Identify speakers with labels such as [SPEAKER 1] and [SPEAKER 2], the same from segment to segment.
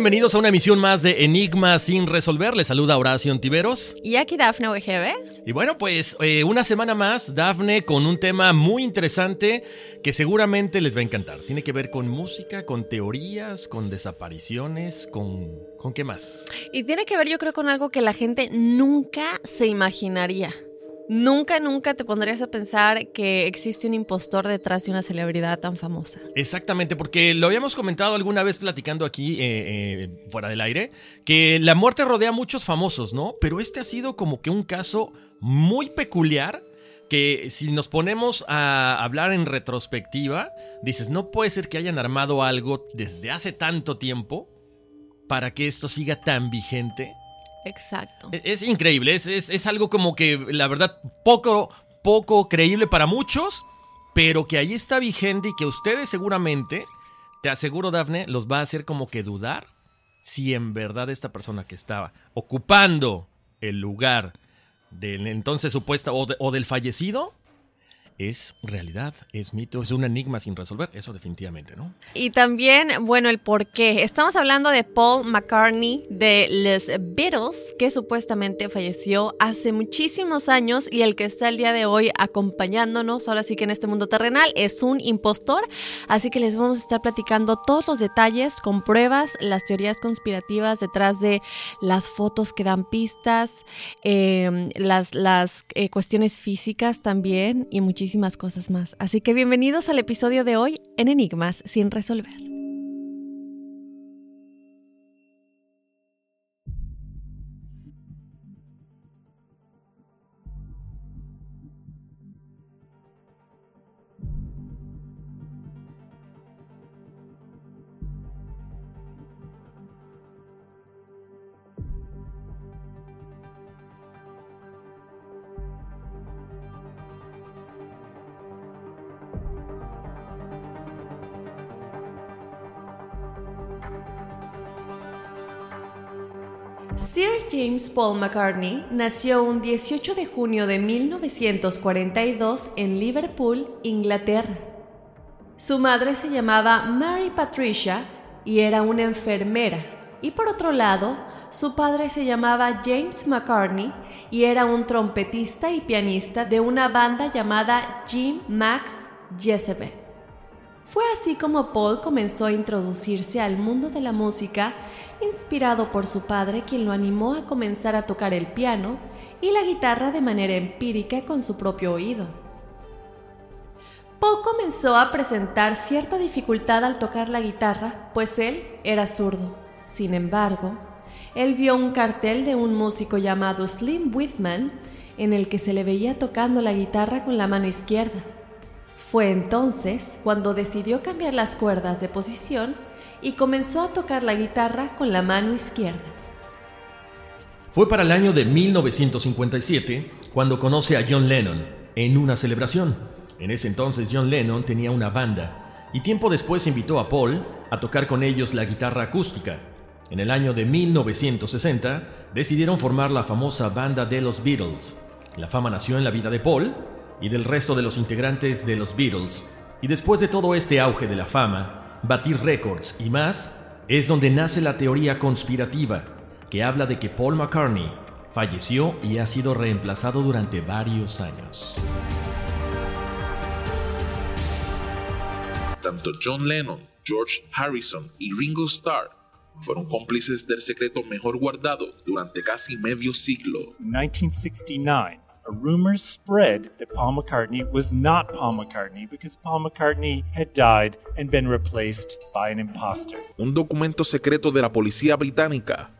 [SPEAKER 1] Bienvenidos a una emisión más de Enigma sin resolver. Les saluda Horacio Antiveros.
[SPEAKER 2] Y aquí Dafne OGB.
[SPEAKER 1] Y bueno, pues eh, una semana más, Dafne, con un tema muy interesante que seguramente les va a encantar. Tiene que ver con música, con teorías, con desapariciones, con... ¿Con qué más?
[SPEAKER 2] Y tiene que ver yo creo con algo que la gente nunca se imaginaría. Nunca, nunca te pondrías a pensar que existe un impostor detrás de una celebridad tan famosa.
[SPEAKER 1] Exactamente, porque lo habíamos comentado alguna vez platicando aquí eh, eh, fuera del aire, que la muerte rodea a muchos famosos, ¿no? Pero este ha sido como que un caso muy peculiar que si nos ponemos a hablar en retrospectiva, dices, no puede ser que hayan armado algo desde hace tanto tiempo para que esto siga tan vigente.
[SPEAKER 2] Exacto.
[SPEAKER 1] Es, es increíble, es, es, es, algo como que la verdad poco, poco creíble para muchos, pero que ahí está vigente y que ustedes seguramente, te aseguro Dafne, los va a hacer como que dudar si en verdad esta persona que estaba ocupando el lugar del entonces supuesta o del fallecido es realidad, es mito, es un enigma sin resolver, eso definitivamente, ¿no?
[SPEAKER 2] Y también, bueno, el por qué. Estamos hablando de Paul McCartney de Les Beatles, que supuestamente falleció hace muchísimos años y el que está el día de hoy acompañándonos, ahora sí que en este mundo terrenal, es un impostor. Así que les vamos a estar platicando todos los detalles con pruebas, las teorías conspirativas detrás de las fotos que dan pistas, eh, las, las eh, cuestiones físicas también y muchísimas muchísimas cosas más. Así que bienvenidos al episodio de hoy en Enigmas sin resolver. James Paul McCartney nació un 18 de junio de 1942 en Liverpool, Inglaterra. Su madre se llamaba Mary Patricia y era una enfermera, y por otro lado, su padre se llamaba James McCartney y era un trompetista y pianista de una banda llamada Jim Max Jezebel. Fue así como Paul comenzó a introducirse al mundo de la música, inspirado por su padre quien lo animó a comenzar a tocar el piano y la guitarra de manera empírica con su propio oído. Paul comenzó a presentar cierta dificultad al tocar la guitarra, pues él era zurdo. Sin embargo, él vio un cartel de un músico llamado Slim Whitman en el que se le veía tocando la guitarra con la mano izquierda. Fue entonces cuando decidió cambiar las cuerdas de posición y comenzó a tocar la guitarra con la mano izquierda.
[SPEAKER 1] Fue para el año de 1957 cuando conoce a John Lennon en una celebración. En ese entonces John Lennon tenía una banda y tiempo después invitó a Paul a tocar con ellos la guitarra acústica. En el año de 1960 decidieron formar la famosa banda de los Beatles. La fama nació en la vida de Paul y del resto de los integrantes de los Beatles. Y después de todo este auge de la fama, batir récords y más, es donde nace la teoría conspirativa, que habla de que Paul McCartney falleció y ha sido reemplazado durante varios años.
[SPEAKER 3] Tanto John Lennon, George Harrison y Ringo Starr fueron cómplices del secreto mejor guardado durante casi medio siglo.
[SPEAKER 4] In 1969, a spread that Paul McCartney was not Paul McCartney because Paul McCartney had died and been replaced by an imposter.
[SPEAKER 3] Un documento secreto de la policía británica,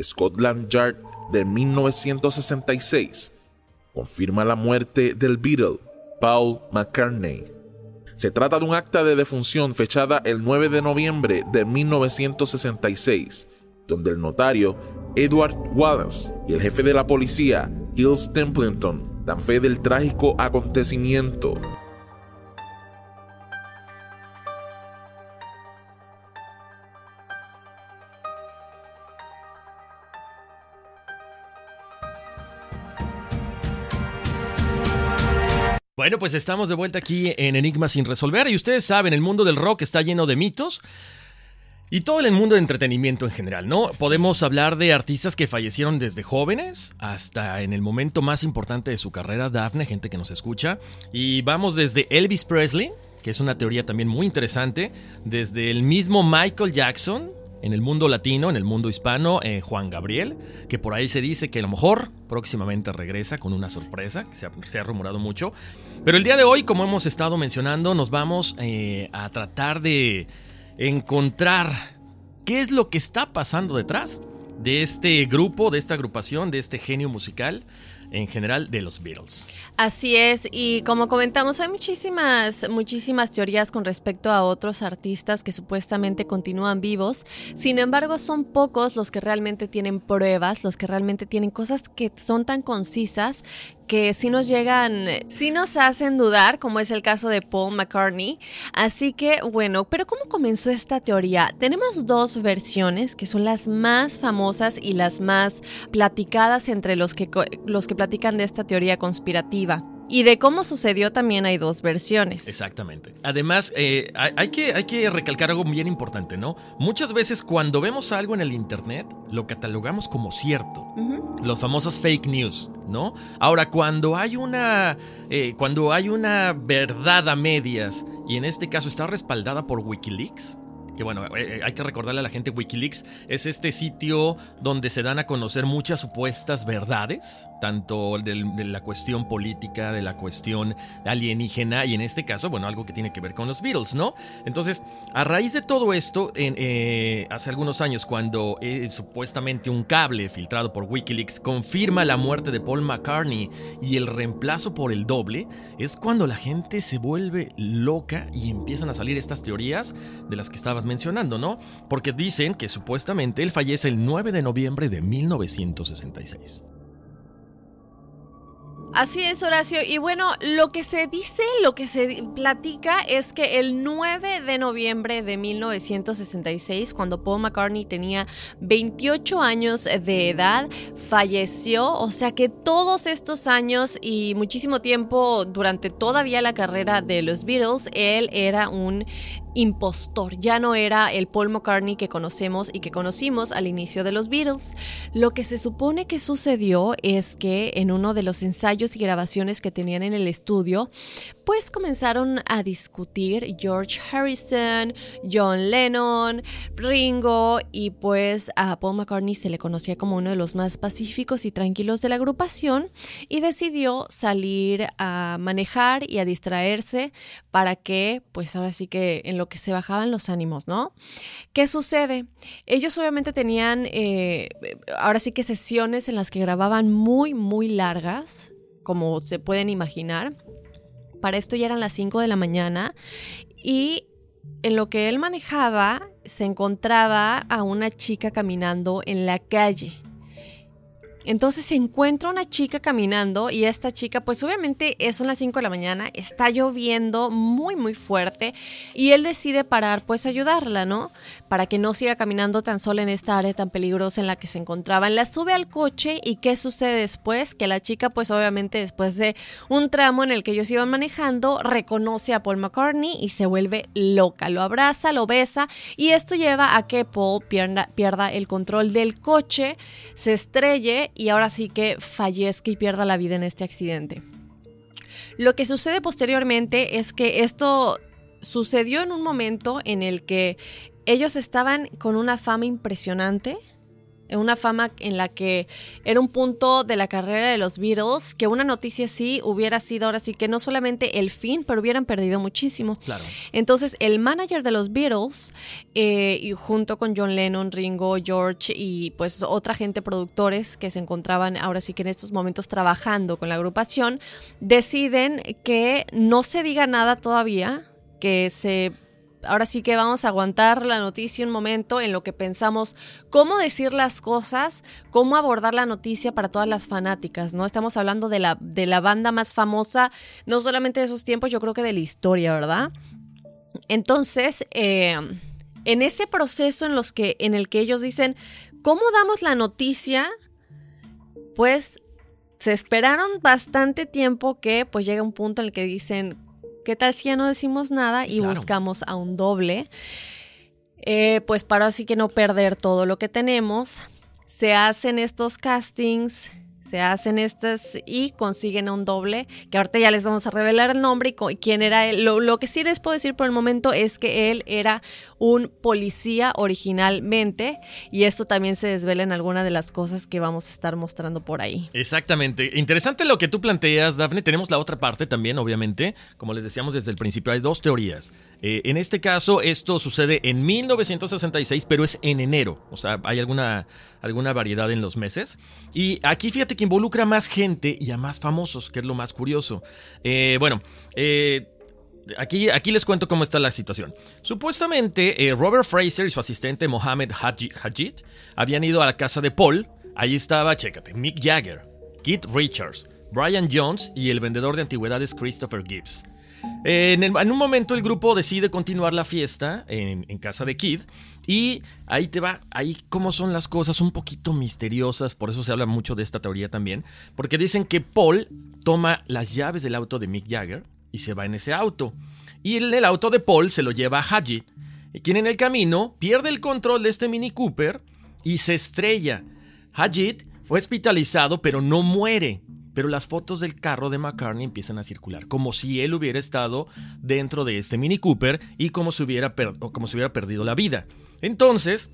[SPEAKER 3] Scotland Yard de 1966, confirma la muerte del Beatle, Paul McCartney. Se trata de un acta de defunción fechada el 9 de noviembre de 1966, donde el notario Edward Wallace y el jefe de la policía, Hills Templeton, dan fe del trágico acontecimiento.
[SPEAKER 1] Bueno, pues estamos de vuelta aquí en Enigma sin resolver y ustedes saben, el mundo del rock está lleno de mitos y todo el mundo de entretenimiento en general, ¿no? Podemos hablar de artistas que fallecieron desde jóvenes hasta en el momento más importante de su carrera, Daphne, gente que nos escucha, y vamos desde Elvis Presley, que es una teoría también muy interesante, desde el mismo Michael Jackson, en el mundo latino, en el mundo hispano, eh, Juan Gabriel, que por ahí se dice que a lo mejor próximamente regresa con una sorpresa, que se ha, se ha rumorado mucho. Pero el día de hoy, como hemos estado mencionando, nos vamos eh, a tratar de encontrar qué es lo que está pasando detrás de este grupo, de esta agrupación, de este genio musical en general de los Beatles.
[SPEAKER 2] Así es, y como comentamos, hay muchísimas, muchísimas teorías con respecto a otros artistas que supuestamente continúan vivos. Sin embargo, son pocos los que realmente tienen pruebas, los que realmente tienen cosas que son tan concisas que sí nos llegan, sí nos hacen dudar, como es el caso de Paul McCartney. Así que, bueno, pero ¿cómo comenzó esta teoría? Tenemos dos versiones que son las más famosas y las más platicadas entre los que, los que platican de esta teoría conspirativa. Y de cómo sucedió también hay dos versiones.
[SPEAKER 1] Exactamente. Además, eh, hay, que, hay que recalcar algo bien importante, ¿no? Muchas veces cuando vemos algo en el Internet, lo catalogamos como cierto. Los famosos fake news, ¿no? Ahora, cuando hay una. eh, cuando hay una verdad a medias, y en este caso está respaldada por Wikileaks. Que bueno, eh, eh, hay que recordarle a la gente, Wikileaks es este sitio donde se dan a conocer muchas supuestas verdades, tanto de, la cuestión política, de la cuestión alienígena, y en este caso, bueno, algo que tiene que ver con los Beatles, ¿no? Entonces, a raíz de todo esto, eh, hace algunos años, cuando eh, supuestamente un cable filtrado por Wikileaks confirma la muerte de Paul McCartney y el reemplazo por el doble, es cuando la gente se vuelve loca y empiezan a salir estas teorías de las que estabas mencionando, ¿no? Porque dicen que supuestamente él fallece el 9 de noviembre de 1966.
[SPEAKER 2] Así es, Horacio. Y bueno, lo que se dice, lo que se platica es que el 9 de noviembre de 1966, cuando Paul McCartney tenía 28 años de edad, falleció. O sea que todos estos años y muchísimo tiempo durante todavía la carrera de los Beatles, él era un impostor, ya no era el Paul McCartney que conocemos y que conocimos al inicio de los Beatles. Lo que se supone que sucedió es que en uno de los ensayos y grabaciones que tenían en el estudio, pues comenzaron a discutir George Harrison, John Lennon, Ringo y pues a Paul McCartney se le conocía como uno de los más pacíficos y tranquilos de la agrupación y decidió salir a manejar y a distraerse para que pues ahora sí que en lo que se bajaban los ánimos, ¿no? ¿Qué sucede? Ellos obviamente tenían, eh, ahora sí que sesiones en las que grababan muy, muy largas, como se pueden imaginar. Para esto ya eran las 5 de la mañana y en lo que él manejaba se encontraba a una chica caminando en la calle. Entonces se encuentra una chica caminando y esta chica, pues obviamente es las 5 de la mañana, está lloviendo muy muy fuerte y él decide parar pues ayudarla, ¿no? Para que no siga caminando tan sola en esta área tan peligrosa en la que se encontraban. La sube al coche y ¿qué sucede después? Que la chica pues obviamente después de un tramo en el que ellos iban manejando, reconoce a Paul McCartney y se vuelve loca, lo abraza, lo besa y esto lleva a que Paul pierda, pierda el control del coche, se estrelle y ahora sí que fallezca y pierda la vida en este accidente. Lo que sucede posteriormente es que esto sucedió en un momento en el que ellos estaban con una fama impresionante, una fama en la que era un punto de la carrera de los Beatles, que una noticia así hubiera sido ahora sí que no solamente el fin, pero hubieran perdido muchísimo.
[SPEAKER 1] Claro.
[SPEAKER 2] Entonces, el manager de los Beatles, eh, y junto con John Lennon, Ringo, George y pues otra gente productores que se encontraban ahora sí que en estos momentos trabajando con la agrupación, deciden que no se diga nada todavía, que se ahora sí que vamos a aguantar la noticia un momento en lo que pensamos cómo decir las cosas, cómo abordar la noticia para todas las fanáticas, ¿no? Estamos hablando de la, de la banda más famosa, no solamente de esos tiempos, yo creo que de la historia, ¿verdad? Entonces, eh, en ese proceso en, los que, en el que ellos dicen, ¿cómo damos la noticia? Pues se esperaron bastante tiempo que pues llega un punto en el que dicen, ¿Qué tal si ya no decimos nada y buscamos a un doble? Eh, pues para así que no perder todo lo que tenemos, se hacen estos castings se hacen estas y consiguen un doble, que ahorita ya les vamos a revelar el nombre y, quién era él. Lo, que sí les puedo decir por el momento es que él era un policía originalmente y esto también se desvela en alguna de las cosas que vamos a estar mostrando por ahí.
[SPEAKER 1] Exactamente. Interesante lo que tú planteas, Dafne. Tenemos la otra parte también, obviamente. Como les decíamos desde el principio, hay dos teorías. Eh, en este caso, esto sucede en 1966, pero es en enero. O sea, hay alguna, alguna variedad en los meses. Y aquí fíjate que involucra a más gente y a más famosos, que es lo más curioso. Eh, bueno, eh, Aquí, aquí, les cuento cómo está la situación. Supuestamente, Robert Fraser y su asistente Mohamed Hajit habían ido a la casa de Paul. Allí estaba, chécate, Mick Jagger, Keith Richards, Brian Jones y el vendedor de antigüedades Christopher Gibbs. En, un momento el grupo decide continuar la fiesta en, casa de Kid y ahí te va, ahí cómo son las cosas un poquito misteriosas, por eso se habla mucho de esta teoría también, porque dicen que Paul toma las llaves del auto de Mick Jagger y se va en ese auto. Y el, el auto de Paul se lo lleva a Hadji, quien en el camino pierde el control de este Mini Cooper y se estrella. Hajit fue hospitalizado pero no muere pero las fotos del carro de McCartney empiezan a circular, como si él hubiera estado dentro de este Mini Cooper y como si hubiera, como hubiera perdido la vida. Entonces,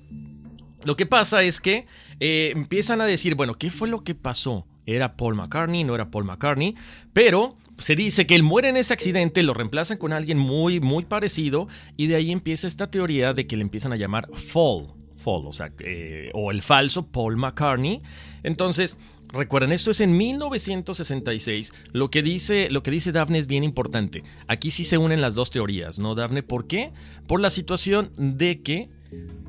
[SPEAKER 1] lo que pasa es que eh, empiezan a decir, bueno, ¿qué fue lo que pasó? ¿Era Paul McCartney? ¿No era Paul McCartney? Pero se dice que él muere en ese accidente, lo reemplazan con alguien muy, muy parecido y de ahí empieza esta teoría de que le empiezan a llamar Fall. Fall, o sea, eh, o el falso Paul McCartney. Entonces, Recuerden, esto es en 1966. Lo que dice, lo que dice Daphne es bien importante. Aquí sí se unen las dos teorías, ¿no, Daphne? ¿Por qué? Por la situación de que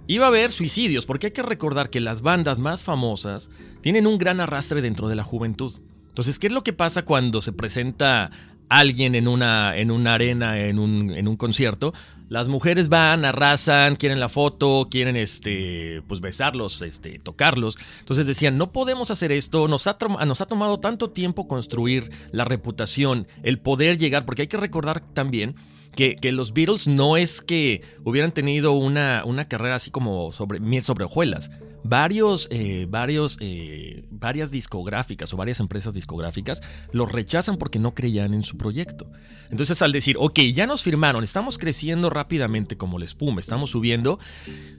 [SPEAKER 1] iba a haber suicidios, porque hay que recordar que las bandas más famosas tienen un gran arrastre dentro de la juventud. Entonces, ¿qué es lo que pasa cuando se presenta alguien en una, en una arena, en un, en un concierto? Las mujeres van, arrasan, quieren la foto, quieren este, pues besarlos, este, tocarlos. Entonces decían, no podemos hacer esto, nos ha, nos ha tomado tanto tiempo construir la reputación, el poder llegar, porque hay que recordar también que, que los Beatles no es que hubieran tenido una, una carrera así como sobre miel sobre hojuelas. Varios, eh, varios, eh, varias discográficas o varias empresas discográficas los rechazan porque no creían en su proyecto. Entonces al decir, ok, ya nos firmaron, estamos creciendo rápidamente como la espuma, estamos subiendo,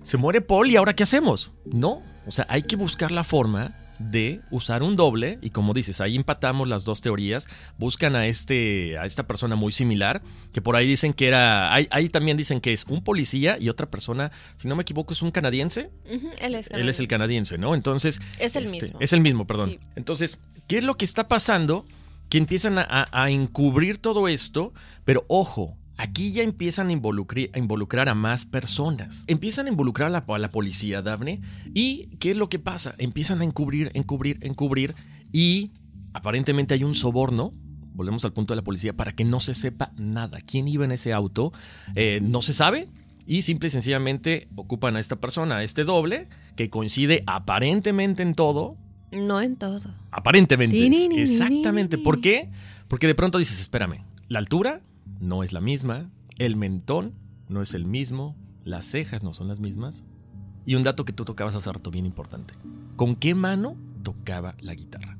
[SPEAKER 1] se muere Paul y ahora ¿qué hacemos? No, o sea, hay que buscar la forma de usar un doble y como dices, ahí empatamos las dos teorías, buscan a este a esta persona muy similar, que por ahí dicen que era ahí, ahí también dicen que es un policía y otra persona, si no me equivoco, es un canadiense.
[SPEAKER 2] Él es
[SPEAKER 1] Él es el canadiense, ¿no? Entonces
[SPEAKER 2] Es el
[SPEAKER 1] este,
[SPEAKER 2] mismo.
[SPEAKER 1] Es el mismo, perdón.
[SPEAKER 2] Sí.
[SPEAKER 1] Entonces, ¿qué es lo que está pasando? Que empiezan a, a- a encubrir todo esto, pero ojo, aquí ya empiezan a involucrar, a involucrar a más personas. Empiezan a involucrar a la, a la policía, Daphne, y ¿qué es lo que pasa? Empiezan a encubrir, encubrir, encubrir, y aparentemente hay un soborno. Volvemos al punto de la policía para que no se sepa nada. ¿Quién iba en ese auto? Eh, no se sabe. Y simple y sencillamente ocupan a esta persona, a este doble, que coincide aparentemente en todo,
[SPEAKER 2] No en todo.
[SPEAKER 1] Aparentemente.
[SPEAKER 2] Ni, ni, ni,
[SPEAKER 1] Exactamente. ¿Por qué? Porque de pronto dices, espérame, la altura no es la misma, el mentón no es el mismo, las cejas no son las mismas. Y un dato que tú tocabas hace rato bien importante. ¿Con qué mano tocaba la guitarra?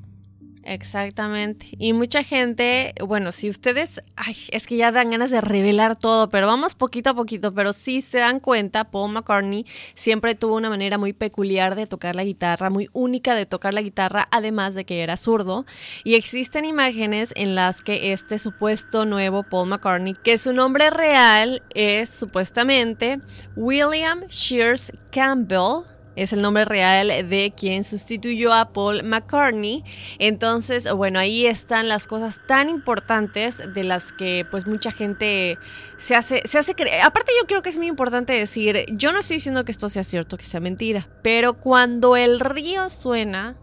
[SPEAKER 2] Exactamente. Y mucha gente, bueno, si ustedes, ay, es que ya dan ganas de revelar todo, pero vamos poquito a poquito, pero si se dan cuenta, Paul McCartney siempre tuvo una manera muy peculiar de tocar la guitarra, muy única de tocar la guitarra, además de que era zurdo. Y existen imágenes en las que este supuesto nuevo Paul McCartney, que su nombre real es supuestamente William Shears Campbell, es el nombre real de quien sustituyó a Paul McCartney. Entonces, bueno, ahí están las cosas tan importantes de las que pues mucha gente se hace, se hace creer. Aparte yo creo que es muy importante decir, yo no estoy diciendo que esto sea cierto, que sea mentira, pero cuando el río suena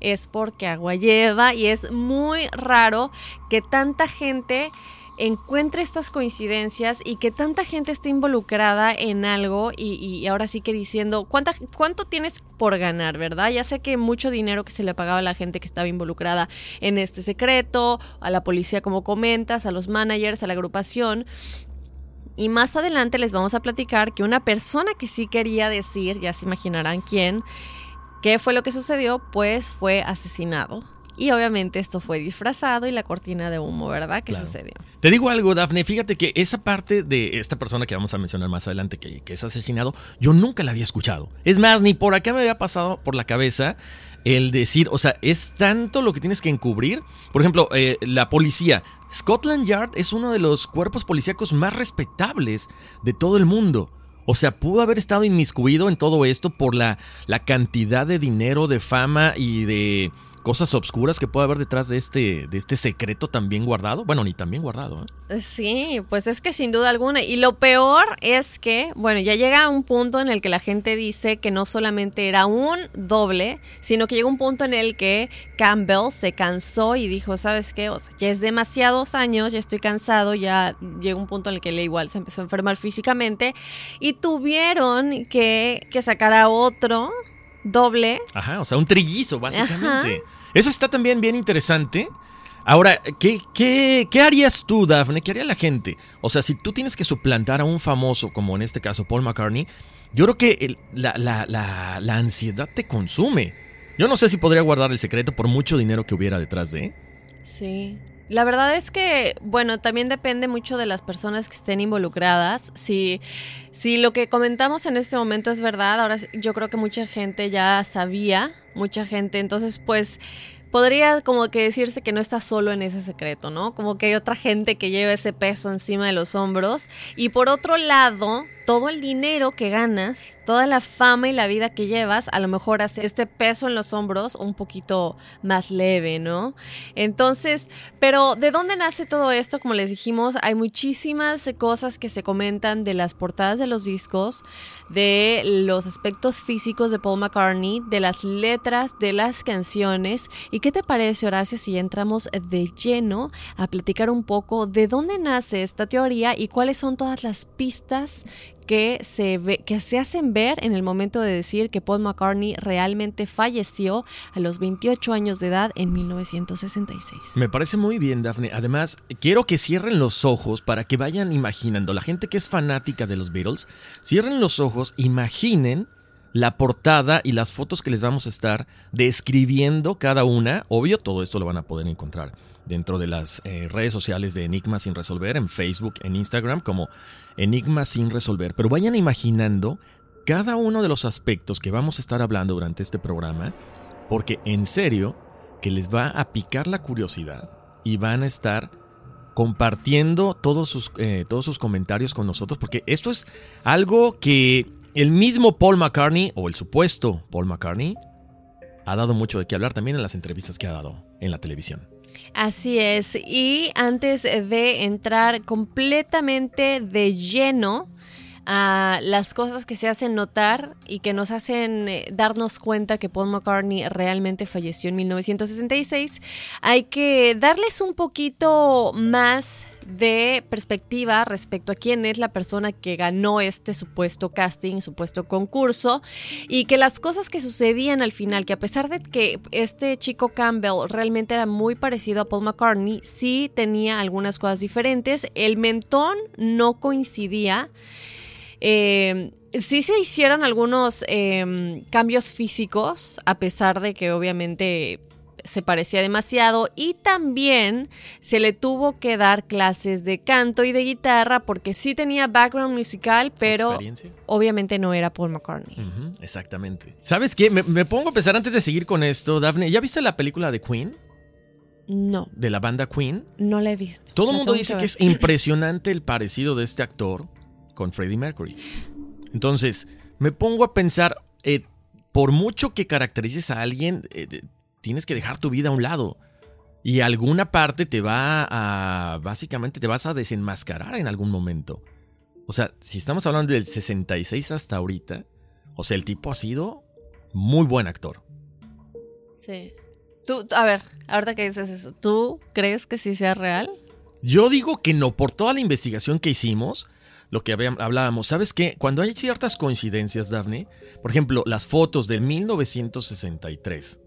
[SPEAKER 2] es porque agua lleva y es muy raro que tanta gente encuentre estas coincidencias y que tanta gente esté involucrada en algo y, ahora sí que diciendo ¿cuánta, cuánto tienes por ganar, ¿verdad? Ya sé que mucho dinero que se le pagaba a la gente que estaba involucrada en este secreto, a la policía como comentas, a los managers, a la agrupación. Y más adelante les vamos a platicar que una persona que sí quería decir, ya se imaginarán quién, qué fue lo que sucedió, pues fue asesinado. Y obviamente esto fue disfrazado y la cortina de humo, ¿verdad? ¿Qué
[SPEAKER 1] Claro.
[SPEAKER 2] sucedió?
[SPEAKER 1] Te digo algo, Dafne, fíjate que esa parte de esta persona que vamos a mencionar más adelante, que, que es asesinado, yo nunca la había escuchado. Es más, ni por acá me había pasado por la cabeza el decir, o sea, es tanto lo que tienes que encubrir. Por ejemplo, eh, la policía. Scotland Yard es uno de los cuerpos policíacos más respetables de todo el mundo. O sea, pudo haber estado inmiscuido en todo esto por la, la cantidad de dinero, de fama y de cosas obscuras que puede haber detrás de este, de este secreto tan bien guardado. Bueno, ni tan bien guardado. ¿eh?
[SPEAKER 2] Sí, pues es que sin duda alguna. Y lo peor es que, bueno, ya llega un punto en el que la gente dice que no solamente era un doble, sino que llega un punto en el que Campbell se cansó y dijo, ¿sabes qué? O sea, ya es demasiados años, ya estoy cansado, ya llega un punto en el que él igual se empezó a enfermar físicamente y tuvieron que, que sacar a otro doble.
[SPEAKER 1] Ajá, o sea, un trillizo, básicamente. Eso está también bien interesante. Ahora, ¿qué, qué, qué harías tú, Daphne? ¿Qué haría la gente? O sea, si tú tienes que suplantar a un famoso, como en este caso Paul McCartney, yo creo que el- la, la- la- la ansiedad te consume. Yo no sé si podría guardar el secreto por mucho dinero que hubiera detrás de.
[SPEAKER 2] Sí. La verdad es que, bueno, también depende mucho de las personas que estén involucradas. Si, si lo que comentamos en este momento es verdad, ahora yo creo que mucha gente ya sabía, mucha gente, entonces pues podría como que decirse que no está solo en ese secreto, ¿no? Como que hay otra gente que lleva ese peso encima de los hombros. Y por otro lado, todo el dinero que ganas, toda la fama y la vida que llevas, a lo mejor hace este peso en los hombros un poquito más leve, ¿no? Entonces, pero ¿de dónde nace todo esto? Como les dijimos, hay muchísimas cosas que se comentan de las portadas de los discos, de los aspectos físicos de Paul McCartney, de las letras de las canciones. ¿Y qué te parece, Horacio, si entramos de lleno a platicar un poco de dónde nace esta teoría y cuáles son todas las pistas que se, ve, que se hacen ver en el momento de decir que Paul McCartney realmente falleció a los 28 años de edad en 1966.
[SPEAKER 1] Me parece muy bien, Daphne. Además, quiero que cierren los ojos para que vayan imaginando. La gente que es fanática de los Beatles, cierren los ojos, imaginen la portada y las fotos que les vamos a estar describiendo cada una. Obvio, todo esto lo van a poder encontrar dentro de las eh, redes sociales de Enigma sin resolver, en Facebook, en Instagram, como Enigma sin resolver. Pero vayan imaginando cada uno de los aspectos que vamos a estar hablando durante este programa, porque en serio que les va a picar la curiosidad y van a estar compartiendo todos sus, eh, todos sus comentarios con nosotros, porque esto es algo que el mismo Paul McCartney, o el supuesto Paul McCartney, ha dado mucho de qué hablar también en las entrevistas que ha dado en la televisión.
[SPEAKER 2] Así es, y antes de entrar completamente de lleno a las cosas que se hacen notar y que nos hacen eh, darnos cuenta que Paul McCartney realmente falleció en 1966, hay que darles un poquito más de perspectiva respecto a quién es la persona que ganó este supuesto casting, supuesto concurso, y que las cosas que sucedían al final, que a pesar de que este chico Campbell realmente era muy parecido a Paul McCartney, sí tenía algunas cosas diferentes, el mentón no coincidía. Eh, sí se hicieron algunos em, cambios físicos, a pesar de que obviamente se parecía demasiado y también se le tuvo que dar clases de canto y de guitarra porque sí tenía background musical, pero obviamente no era Paul McCartney.
[SPEAKER 1] exactamente. ¿Sabes qué? Me, pongo a pensar antes de seguir con esto, Daphne. ¿Ya viste la película de Queen?
[SPEAKER 2] No.
[SPEAKER 1] ¿De la banda Queen?
[SPEAKER 2] No la he visto.
[SPEAKER 1] Todo el mundo dice que, es impresionante el parecido de este actor con Freddie Mercury. Entonces, me pongo a pensar, eh, por mucho que caracterices a alguien, eh, tienes que dejar tu vida a un lado. Y alguna parte te va a, básicamente te vas a desenmascarar en algún momento. O sea, si estamos hablando del 66 hasta ahorita, o sea, el tipo ha sido muy buen actor.
[SPEAKER 2] Sí. Tú, a ver, ahorita que dices eso, ¿tú crees que sí sea real?
[SPEAKER 1] Yo digo que no, por toda la investigación que hicimos, lo que hablábamos, ¿sabes qué? Cuando hay ciertas coincidencias, Daphne, por ejemplo, las fotos del 1963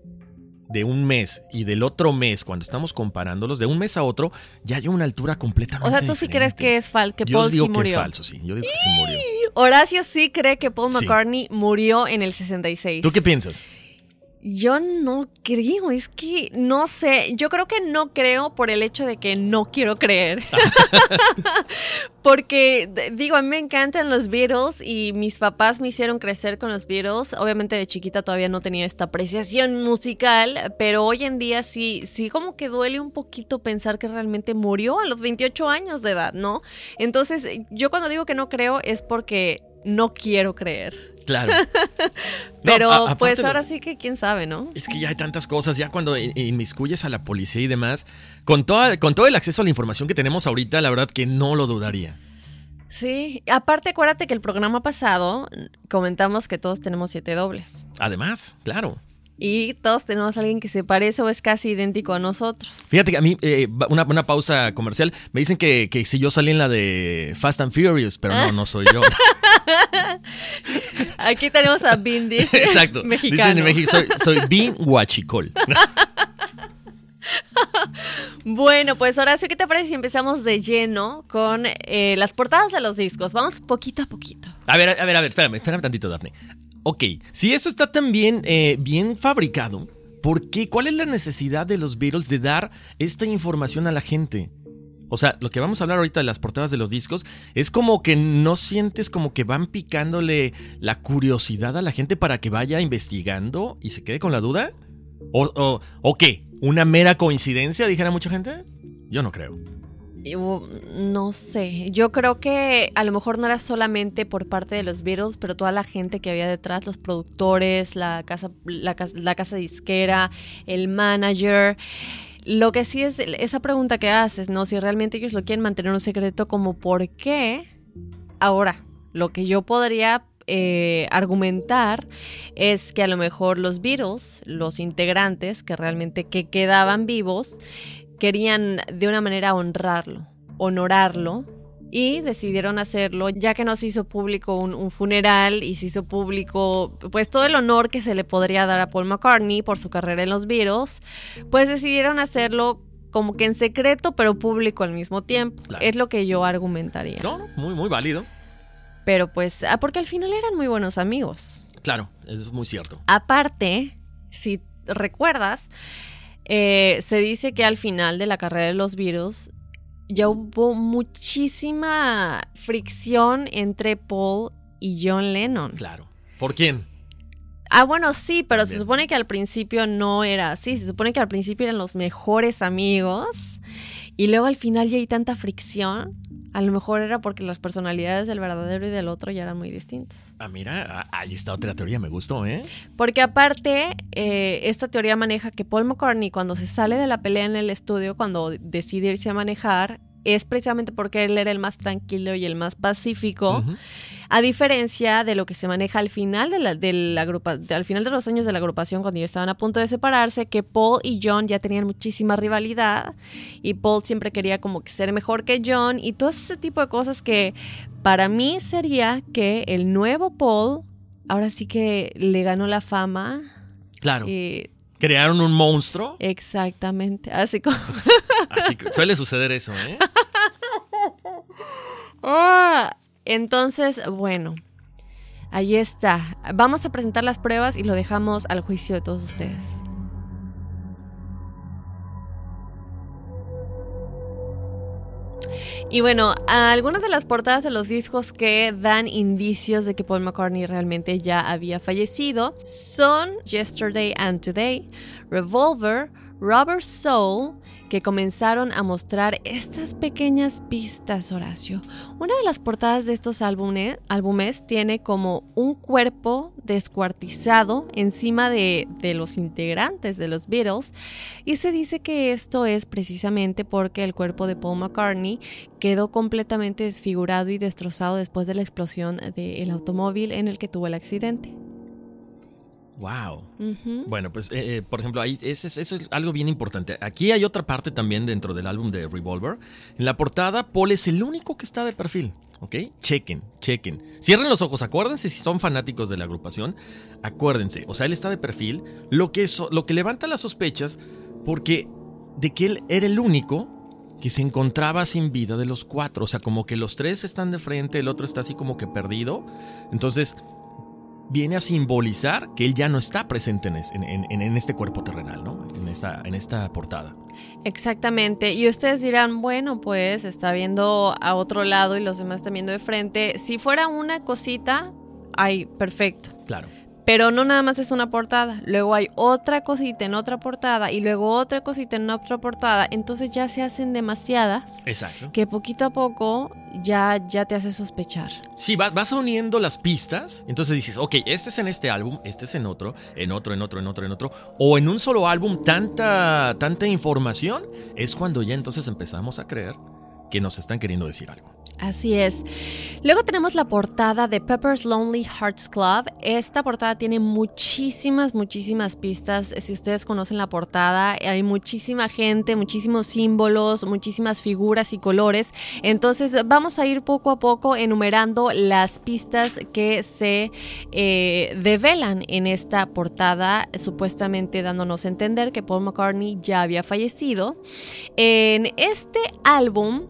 [SPEAKER 1] de un mes y del otro mes, cuando estamos comparándolos, de un mes a otro, ya hay una altura completamente
[SPEAKER 2] O sea, tú sí crees que es falso, que Paul
[SPEAKER 1] digo
[SPEAKER 2] sí murió.
[SPEAKER 1] Que es falso, sí. Yo digo que sí murió.
[SPEAKER 2] Horacio sí cree que Paul McCartney murió en el 66.
[SPEAKER 1] ¿Tú qué piensas?
[SPEAKER 2] Yo no creo, es que no sé, yo creo que no creo por el hecho de que no quiero creer. Porque digo, a mí me encantan los Beatles y mis papás me hicieron crecer con los Beatles. Obviamente de chiquita todavía no tenía esta apreciación musical, pero hoy en día sí, sí como que duele un poquito pensar que realmente murió a los 28 años de edad, ¿no? Entonces, yo cuando digo que no creo es porque no quiero creer.
[SPEAKER 1] Claro.
[SPEAKER 2] Pero pues ahora sí que quién sabe, ¿no?
[SPEAKER 1] Es que ya hay tantas cosas, ya cuando inmiscuyes a la policía y demás, con, toda, con todo el acceso a la información que tenemos ahorita, la verdad que no lo dudaría.
[SPEAKER 2] Sí, aparte acuérdate que el programa pasado comentamos que todos tenemos siete dobles.
[SPEAKER 1] Además, claro.
[SPEAKER 2] Y todos tenemos a alguien que se parece o es casi idéntico a nosotros.
[SPEAKER 1] Fíjate que a mí, eh, una, una, pausa comercial, me dicen que, que si yo salí en la de Fast and Furious, pero no, no soy yo.
[SPEAKER 2] Aquí tenemos a Bin, dice.
[SPEAKER 1] Exacto.
[SPEAKER 2] Mexicano.
[SPEAKER 1] México, soy, soy Bin Huachicol.
[SPEAKER 2] bueno, pues Horacio, ¿qué te parece si empezamos de lleno con eh, las portadas de los discos? Vamos poquito a poquito.
[SPEAKER 1] A ver, a ver, a ver, espérame, espérame tantito, Daphne. Ok, si eso está tan bien, eh, bien fabricado, ¿por qué? ¿Cuál es la necesidad de los Beatles de dar esta información a la gente? O sea, lo que vamos a hablar ahorita de las portadas de los discos es como que no sientes como que van picándole la curiosidad a la gente para que vaya investigando y se quede con la duda. ¿O, o, qué? ¿Una mera coincidencia, dijera mucha gente? Yo no creo.
[SPEAKER 2] No sé, yo creo que a lo mejor no era solamente por parte de los Beatles, pero toda la gente que había detrás, los productores, la casa, la, la casa disquera, el manager. Lo que sí es esa pregunta que haces, ¿no? Si realmente ellos lo quieren mantener un secreto, como por qué. Ahora, lo que yo podría eh, argumentar es que a lo mejor los Beatles, los integrantes que realmente que quedaban vivos, querían de una manera honrarlo, honorarlo y decidieron hacerlo ya que no se hizo público un, un, funeral y se hizo público pues todo el honor que se le podría dar a Paul McCartney por su carrera en los Beatles, pues decidieron hacerlo como que en secreto pero público al mismo tiempo.
[SPEAKER 1] Claro.
[SPEAKER 2] Es lo que yo argumentaría.
[SPEAKER 1] No, muy, muy válido.
[SPEAKER 2] Pero pues, ah, porque al final eran muy buenos amigos.
[SPEAKER 1] Claro, eso es muy cierto.
[SPEAKER 2] Aparte, si recuerdas, eh, se dice que al final de la carrera de los Beatles ya hubo muchísima fricción entre Paul y John Lennon.
[SPEAKER 1] Claro. ¿Por quién?
[SPEAKER 2] Ah, bueno, sí, pero se supone que al principio no era así. Se supone que al principio eran los mejores amigos. Y luego al final ya hay tanta fricción. A lo mejor era porque las personalidades del verdadero y del otro ya eran muy distintos.
[SPEAKER 1] Ah, mira, ah, ahí está otra teoría, me gustó, ¿eh?
[SPEAKER 2] Porque aparte, eh, esta teoría maneja que Paul McCartney cuando se sale de la pelea en el estudio, cuando decide irse a manejar, es precisamente porque él era el más tranquilo y el más pacífico, uh -huh. a diferencia de lo que se maneja al final de la, de la grupa, de, al final de los años de la agrupación, cuando ya estaban a punto de separarse, que Paul y John ya tenían muchísima rivalidad y Paul siempre quería como que ser mejor que John y todo ese tipo de cosas que para mí sería que el nuevo Paul ahora sí que le ganó la fama.
[SPEAKER 1] Claro. ¿Crearon un monstruo?
[SPEAKER 2] Exactamente, así como...
[SPEAKER 1] así que suele suceder eso, ¿eh?
[SPEAKER 2] oh, entonces, bueno, ahí está. Vamos a presentar las pruebas y lo dejamos al juicio de todos ustedes. Y bueno, algunas de las portadas de los discos que dan indicios de que Paul McCartney realmente ya había fallecido son Yesterday and Today, Revolver, Rubber Soul, que comenzaron a mostrar estas pequeñas pistas, Horacio. Una de las portadas de estos álbumes, álbumes tiene como un cuerpo descuartizado encima de, de, los integrantes de los Beatles y se dice que esto es precisamente porque el cuerpo de Paul McCartney quedó completamente desfigurado y destrozado después de la explosión del automóvil en el que tuvo el accidente.
[SPEAKER 1] Wow. Uh -huh. Bueno, pues, eh, eh, por ejemplo, ahí eso es, eso es, algo bien importante. Aquí hay otra parte también dentro del álbum de Revolver. En la portada, Paul es el único que está de perfil. ¿Ok? Chequen, chequen. Cierren los ojos, acuérdense si son fanáticos de la agrupación. Acuérdense, o sea, él está de perfil. Lo que, so, lo que levanta las sospechas, porque de que él era el único que se encontraba sin vida de los cuatro. O sea, como que los tres están de frente, el otro está así como que perdido. Entonces, viene a simbolizar que él ya no está presente en, en, en, en, este cuerpo terrenal, ¿no? En esta, en esta portada.
[SPEAKER 2] Exactamente. Y ustedes dirán, bueno, pues está viendo a otro lado y los demás están viendo de frente. Si fuera una cosita, ay, perfecto.
[SPEAKER 1] Claro.
[SPEAKER 2] Pero no nada más es una portada, luego hay otra cosita en otra portada y luego otra cosita en otra portada, entonces ya se hacen demasiadas.
[SPEAKER 1] Exacto.
[SPEAKER 2] Que poquito a poco ya, ya te hace sospechar.
[SPEAKER 1] Sí, vas, vas uniendo las pistas, entonces dices, ok, este es en este álbum, este es en otro, en otro, en otro, en otro, en otro, o en un solo álbum tanta, tanta información, es cuando ya entonces empezamos a creer que nos están queriendo decir algo.
[SPEAKER 2] Así es. Luego tenemos la portada de Pepper's Lonely Hearts Club. Esta portada tiene muchísimas, muchísimas pistas. Si ustedes conocen la portada, hay muchísima gente, muchísimos símbolos, muchísimas figuras y colores. Entonces vamos a ir poco a poco enumerando las pistas que se eh, develan en esta portada, supuestamente dándonos a entender que Paul McCartney ya había fallecido. En este álbum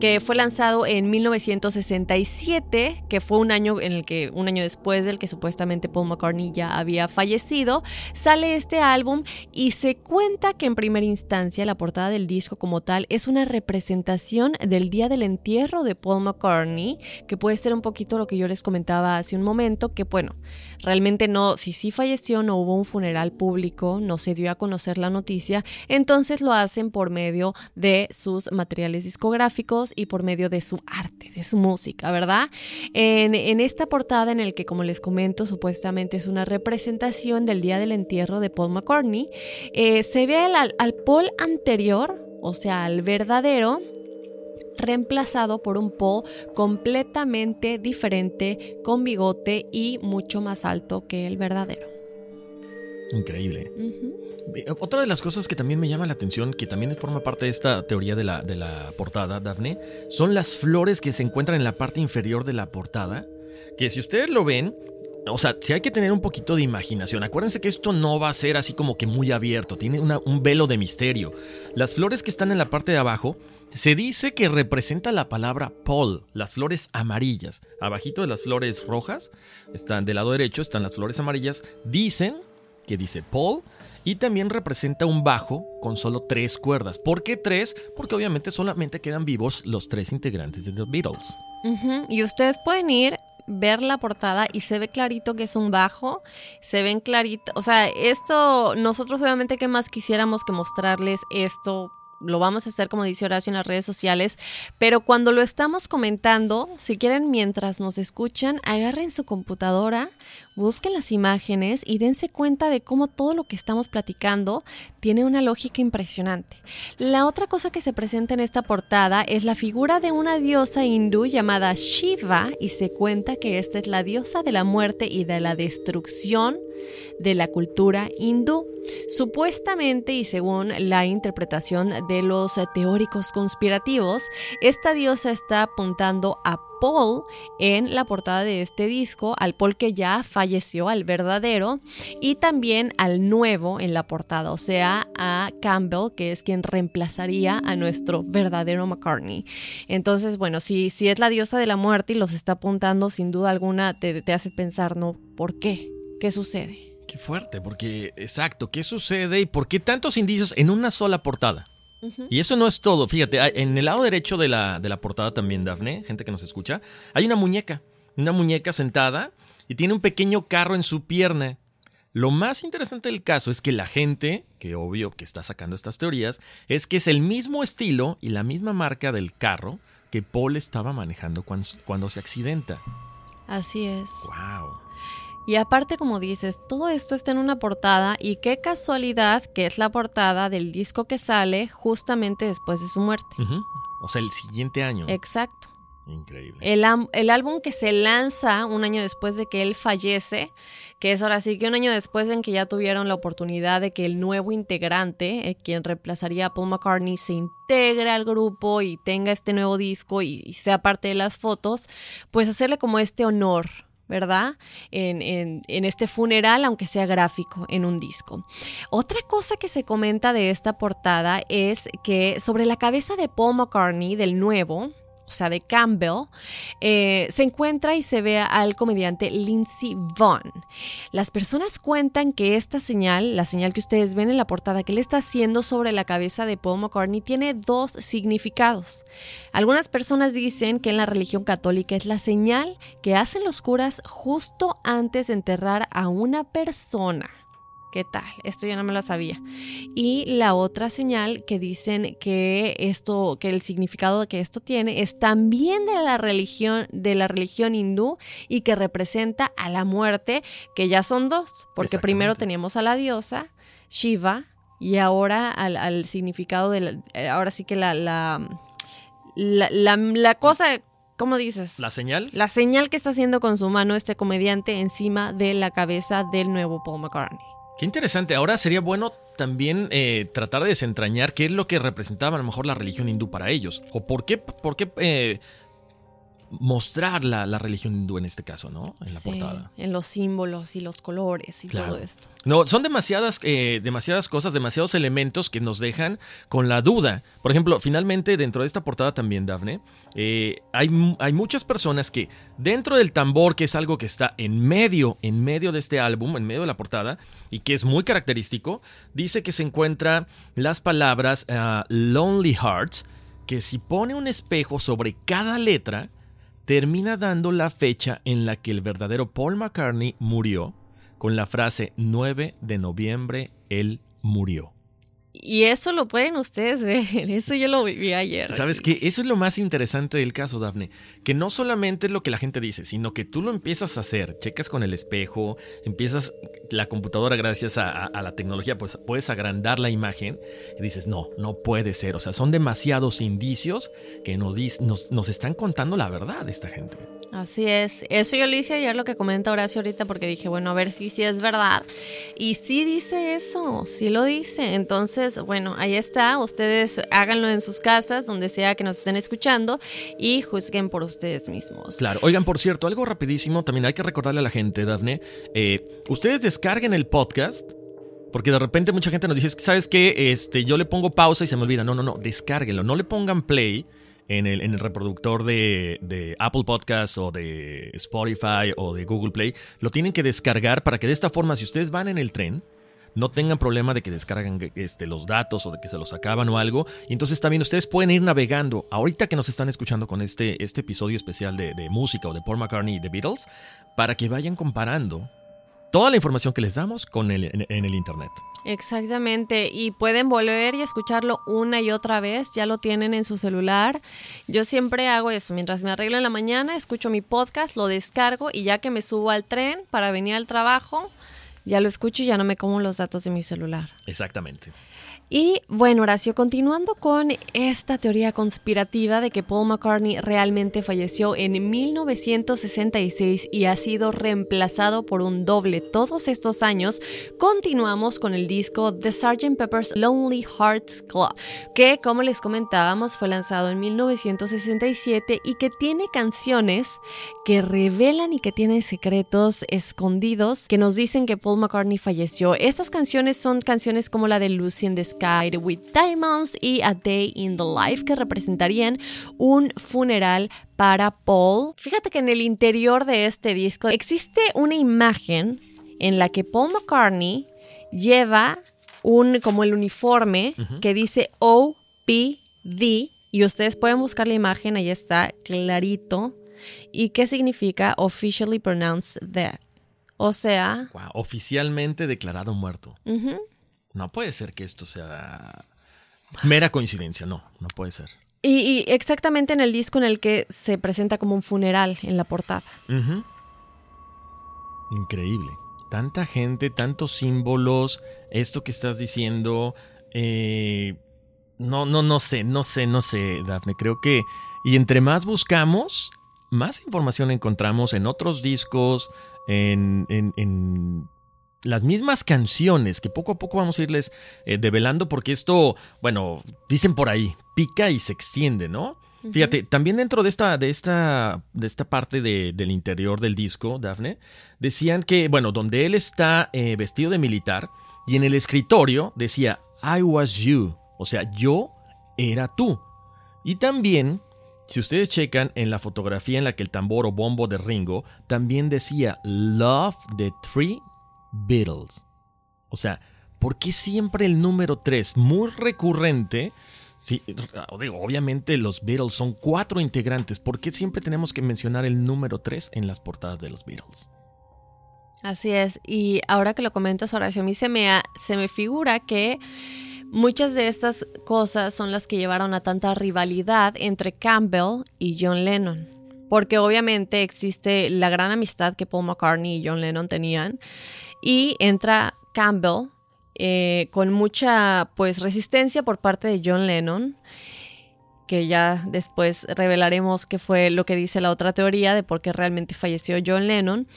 [SPEAKER 2] que fue lanzado en 1967, que fue un año en el que un año después del que supuestamente Paul McCartney ya había fallecido, sale este álbum y se cuenta que en primera instancia la portada del disco como tal es una representación del día del entierro de Paul McCartney, que puede ser un poquito lo que yo les comentaba hace un momento, que bueno, realmente no, si sí falleció, no hubo un funeral público, no se dio a conocer la noticia, entonces lo hacen por medio de sus materiales discográficos y por medio de su arte, de su música, ¿verdad? En, esta portada en el que, como les comento, supuestamente es una representación del día del entierro de Paul McCartney, eh, se ve al Paul anterior, o sea, al verdadero, reemplazado por un Paul completamente diferente, con bigote y mucho más alto que el verdadero.
[SPEAKER 1] Increíble. Uh -huh. Otra de las cosas que también me llama la atención, que también forma parte de esta teoría de la, de la portada, Daphne, son las flores que se encuentran en la parte inferior de la portada. Que si ustedes lo ven, o sea, sí hay que tener un poquito de imaginación. Acuérdense que esto no va a ser así como que muy abierto, tiene una- un velo de misterio. Las flores que están en la parte de abajo, se dice que representa la palabra Paul, las flores amarillas. Abajito de las flores rojas, están del lado derecho, están las flores amarillas. Dicen que dice Paul y también representa un bajo con solo tres cuerdas. ¿Por qué tres? Porque obviamente solamente quedan vivos los tres integrantes de The Beatles.
[SPEAKER 2] Y ustedes pueden ir, ver la portada y se ve clarito que es un bajo, se ven clarito, o sea, esto, nosotros obviamente que más quisiéramos que mostrarles esto. Lo vamos a hacer como dice Horacio en las redes sociales, pero cuando lo estamos comentando, si quieren mientras nos escuchan, agarren su computadora, busquen las imágenes y dense cuenta de cómo todo lo que estamos platicando tiene una lógica impresionante. La otra cosa que se presenta en esta portada es la figura de una diosa hindú llamada Shiva y se cuenta que esta es la diosa de la muerte y de la destrucción de la cultura hindú. Supuestamente y según la interpretación de los teóricos conspirativos, esta diosa está apuntando a Paul en la portada de este disco, al Paul que ya falleció, al verdadero, y también al nuevo en la portada, o sea, a Campbell, que es quien reemplazaría a nuestro verdadero McCartney. Entonces, bueno, si, si es la diosa de la muerte y los está apuntando, sin duda alguna te, te hace pensar, ¿no? ¿Por qué? ¿Qué sucede?
[SPEAKER 1] Qué fuerte, porque exacto, ¿qué sucede y por qué tantos indicios en una sola portada? Y eso no es todo, fíjate, en el lado derecho de la, de la portada también, Dafne, gente que nos escucha, hay una muñeca, una muñeca sentada y tiene un pequeño carro en su pierna. Lo más interesante del caso es que la gente, que obvio que está sacando estas teorías, es que es el mismo estilo y la misma marca del carro que Paul estaba manejando cuando, cuando se accidenta.
[SPEAKER 2] Así es.
[SPEAKER 1] ¡Wow!
[SPEAKER 2] Y aparte, como dices, todo esto está en una portada y qué casualidad que es la portada del disco que sale justamente después de su muerte.
[SPEAKER 1] O sea, el siguiente año.
[SPEAKER 2] Exacto.
[SPEAKER 1] Increíble.
[SPEAKER 2] El álbum que se lanza un año después de que él fallece, que es ahora sí que un año después en que ya tuvieron la oportunidad de que el nuevo integrante, eh, quien reemplazaría a Paul McCartney, se integre al grupo y tenga este nuevo disco y, y sea parte de las fotos, pues hacerle como este honor. ¿Verdad? En, en- este funeral, aunque sea gráfico, en un disco. Otra cosa que se comenta de esta portada es que sobre la cabeza de Paul McCartney, del nuevo, o sea, de Campbell, eh, se encuentra y se ve al comediante Lindsey Vonn. Las personas cuentan que esta señal, la señal que ustedes ven en la portada que él está haciendo sobre la cabeza de Paul McCartney, tiene dos significados. Algunas personas dicen que en la religión católica es la señal que hacen los curas justo antes de enterrar a una persona. ¿Qué tal? Esto ya no me lo sabía. Y la otra señal que dicen que esto, que el significado que esto tiene es también de la religión, de la religión hindú y que representa a la muerte, que ya son dos, porque primero teníamos a la diosa Shiva y ahora al, al significado de la- eh, ahora sí que la la, la, la- la cosa, ¿cómo dices?
[SPEAKER 1] ¿La señal?
[SPEAKER 2] La señal que está haciendo con su mano este comediante encima de la cabeza del nuevo Paul McCartney.
[SPEAKER 1] Qué interesante. Ahora sería bueno también eh, tratar de desentrañar qué es lo que representaba a lo mejor la religión hindú para ellos. O por qué, por qué eh, mostrar la, la religión hindú en este caso, ¿no? En la
[SPEAKER 2] Sí,
[SPEAKER 1] portada.
[SPEAKER 2] en los símbolos y los colores y
[SPEAKER 1] Claro.
[SPEAKER 2] todo esto.
[SPEAKER 1] No, son demasiadas, eh, demasiadas cosas, demasiados elementos que nos dejan con la duda. Por ejemplo, finalmente dentro de esta portada también, Dafne, eh, hay, hay muchas personas que dentro del tambor, que es algo que está en medio, en medio de este álbum, en medio de la portada, y que es muy característico, dice que se encuentra las palabras ah, Lonely Hearts, que si pone un espejo sobre cada letra, termina dando la fecha en la que el verdadero Paul McCartney murió, con la frase 9 de noviembre, él murió.
[SPEAKER 2] Y eso lo pueden ustedes ver, eso yo lo viví ayer.
[SPEAKER 1] ¿Sabes qué? Eso es lo más interesante del caso, Dafne. Que no solamente es lo que la gente dice, sino que tú lo empiezas a hacer. Checas con el espejo, empiezas la computadora, gracias a, la tecnología, pues puedes agrandar la imagen y dices, no, no puede ser. O sea, son demasiados indicios que nos, nos, nos están contando la verdad esta gente.
[SPEAKER 2] Así es, eso yo lo hice ayer lo que comenta Horacio ahorita porque dije, bueno, a ver si sí es verdad. Y sí dice eso, sí lo dice. Entonces, bueno, ahí está, ustedes háganlo en sus casas, donde sea que nos estén escuchando y juzguen por ustedes mismos.
[SPEAKER 1] Claro, oigan, por cierto, algo rapidísimo, también hay que recordarle a la gente, Dafne, eh, ustedes descarguen el podcast. Porque de repente mucha gente nos dice, ¿sabes qué? Este, yo le pongo pausa y se me olvida. No, no, no, descárguenlo. No le pongan play en el, en el reproductor de, de, Apple Podcasts o de Spotify o de Google Play. Lo tienen que descargar para que de esta forma, si ustedes van en el tren, no tengan problema de que descargan este, los datos o de que se los acaban o algo. Y entonces también ustedes pueden ir navegando. Ahorita que nos están escuchando con este, este episodio especial de, de música o de Paul McCartney y The Beatles, para que vayan comparando toda la información que les damos con el, en, en, el Internet.
[SPEAKER 2] Exactamente, y pueden volver y escucharlo una y otra vez, ya lo tienen en su celular. Yo siempre hago eso, mientras me arreglo en la mañana, escucho mi podcast, lo descargo y ya que me subo al tren para venir al trabajo, ya lo escucho y ya no me como los datos de mi celular.
[SPEAKER 1] Exactamente.
[SPEAKER 2] Y bueno, Horacio, continuando con esta teoría conspirativa de que Paul McCartney realmente falleció en 1966 y ha sido reemplazado por un doble todos estos años, continuamos con el disco The Sgt. Pepper's Lonely Hearts Club, que como les comentábamos fue lanzado en 1967 y que tiene canciones que revelan y que tienen secretos escondidos que nos dicen que Paul McCartney falleció. Estas canciones son canciones como la de Lucy in the Sky with Diamonds y A Day in the Life que representarían un funeral para Paul. Fíjate que en el interior de este disco existe una imagen en la que Paul McCartney lleva un como el uniforme uh -huh. que dice OPD y ustedes pueden buscar la imagen, ahí está clarito. ¿Y qué significa officially pronounced dead? O sea,
[SPEAKER 1] wow, oficialmente declarado muerto.
[SPEAKER 2] Uh -huh.
[SPEAKER 1] No puede ser que esto sea mera coincidencia, no, no puede ser.
[SPEAKER 2] Y, y, exactamente en el disco en el que se presenta como un funeral en la portada.
[SPEAKER 1] Uh -huh. Increíble. Tanta gente, tantos símbolos, esto que estás diciendo. Eh, no, no, no sé, no sé, no sé, Dafne. Creo que. Y entre más buscamos, más información encontramos en otros discos, en, en, en las mismas canciones que poco a poco vamos a irles eh, develando porque esto, bueno, dicen por ahí, pica y se extiende, ¿no? Uh -huh. Fíjate, también dentro de esta, de esta, de esta parte de, del interior del disco, Dafne, decían que, bueno, donde él está eh, vestido de militar y en el escritorio decía, I was you, o sea, yo era tú. Y también, si ustedes checan en la fotografía en la que el tambor o bombo de Ringo, también decía, Love the Three Beatles. O sea, ¿por qué siempre el número 3? Muy recurrente. Sí, digo, obviamente los Beatles son cuatro integrantes. ¿Por qué siempre tenemos que mencionar el número 3 en las portadas de los Beatles?
[SPEAKER 2] Así es. Y ahora que lo comentas, Horacio, a mí se me, se me figura que muchas de estas cosas son las que llevaron a tanta rivalidad entre Campbell y John Lennon. Porque obviamente existe la gran amistad que Paul McCartney y John Lennon tenían y entra Campbell eh, con mucha pues resistencia por parte de John Lennon que ya después revelaremos qué fue lo que dice la otra teoría de por qué realmente falleció John Lennon.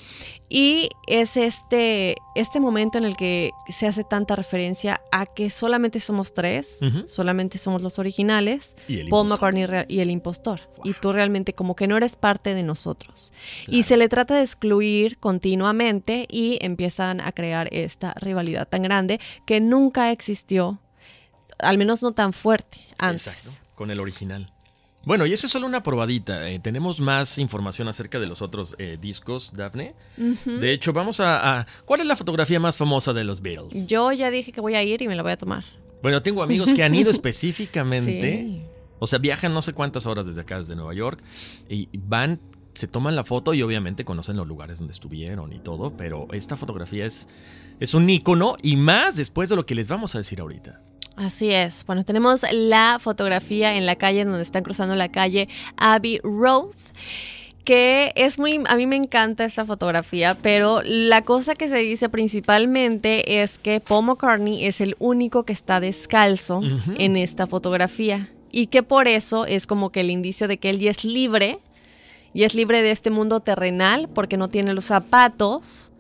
[SPEAKER 2] Y es este, este momento en el que se hace tanta referencia a que solamente somos tres, uh -huh. solamente somos los originales, Paul McCartney y el impostor. Wow. Y tú realmente como que no eres parte de nosotros. Claro. Y se le trata de excluir continuamente y empiezan a crear esta rivalidad tan grande que nunca existió, al menos no tan fuerte antes.
[SPEAKER 1] Exacto con el original. Bueno, y eso es solo una probadita. Eh, tenemos más información acerca de los otros eh, discos, Daphne. Uh -huh. De hecho, vamos a, a, ¿Cuál es la fotografía más famosa de los Beatles?
[SPEAKER 2] Yo ya dije que voy a ir y me la voy a tomar.
[SPEAKER 1] Bueno, tengo amigos que han ido específicamente. sí. O sea, viajan no sé cuántas horas desde acá, desde Nueva York, y van, se toman la foto y obviamente conocen los lugares donde estuvieron y todo, pero esta fotografía es, es un ícono y más después de lo que les vamos a decir ahorita.
[SPEAKER 2] Así es. Bueno, tenemos la fotografía en la calle donde están cruzando la calle Abbey Road que es muy, a mí me encanta esta fotografía, pero la cosa que se dice principalmente es que Paul McCartney es el único que está descalzo uh -huh. en esta fotografía y que por eso es como que el indicio de que él ya es libre y es libre de este mundo terrenal porque no tiene los zapatos,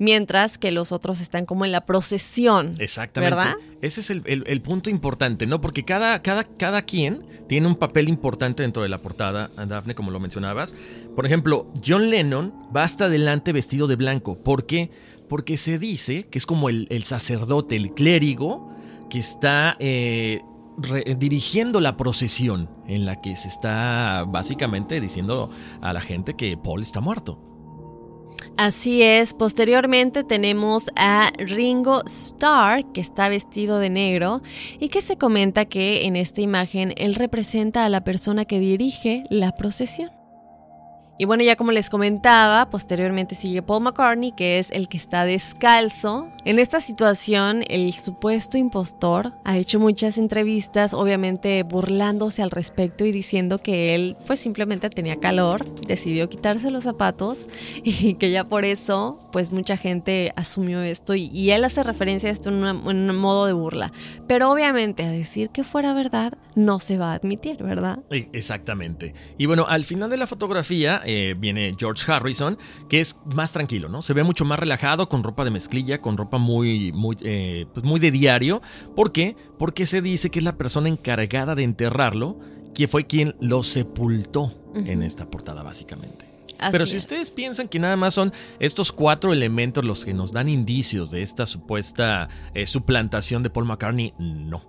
[SPEAKER 2] mientras que los otros están como en la procesión.
[SPEAKER 1] Exactamente.
[SPEAKER 2] ¿Verdad?
[SPEAKER 1] Ese es el, el- el punto importante, ¿no? Porque cada, cada, cada quien tiene un papel importante dentro de la portada, Daphne, como lo mencionabas. Por ejemplo, John Lennon va hasta adelante vestido de blanco. ¿Por qué? Porque se dice que es como el, el sacerdote, el clérigo, que está eh, re- dirigiendo la procesión en la que se está básicamente diciendo a la gente que Paul está muerto.
[SPEAKER 2] Así es, posteriormente tenemos a Ringo Starr, que está vestido de negro, y que se comenta que en esta imagen él representa a la persona que dirige la procesión. Y bueno, ya como les comentaba, posteriormente sigue Paul McCartney, que es el que está descalzo. En esta situación, el supuesto impostor ha hecho muchas entrevistas, obviamente burlándose al respecto y diciendo que él pues simplemente tenía calor, decidió quitarse los zapatos y que ya por eso pues mucha gente asumió esto y, él hace referencia a esto en un modo de burla. Pero obviamente a decir que fuera verdad no se va a admitir, ¿verdad?
[SPEAKER 1] E- Exactamente. Y bueno, al final de la fotografía eh, viene George Harrison, que es más tranquilo, ¿no? Se ve mucho más relajado, con ropa de mezclilla, con ropa muy, muy, eh, pues muy de diario. ¿Por qué? Porque se dice que es la persona encargada de enterrarlo, que fue quien lo sepultó en esta portada, básicamente.
[SPEAKER 2] Así
[SPEAKER 1] Pero si
[SPEAKER 2] es.
[SPEAKER 1] ustedes piensan que nada más son estos cuatro elementos los que nos dan indicios de esta supuesta eh, suplantación de Paul McCartney, no.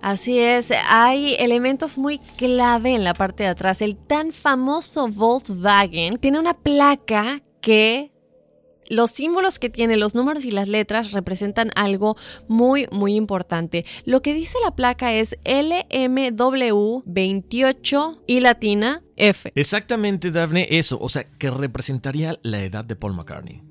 [SPEAKER 2] Así es, hay elementos muy clave en la parte de atrás. El tan famoso Volkswagen tiene una placa que los símbolos que tiene, los números y las letras representan algo muy, muy importante. Lo que dice la placa es LMW28 y latina F.
[SPEAKER 1] Exactamente, Daphne, eso, o sea, que representaría la edad de Paul McCartney.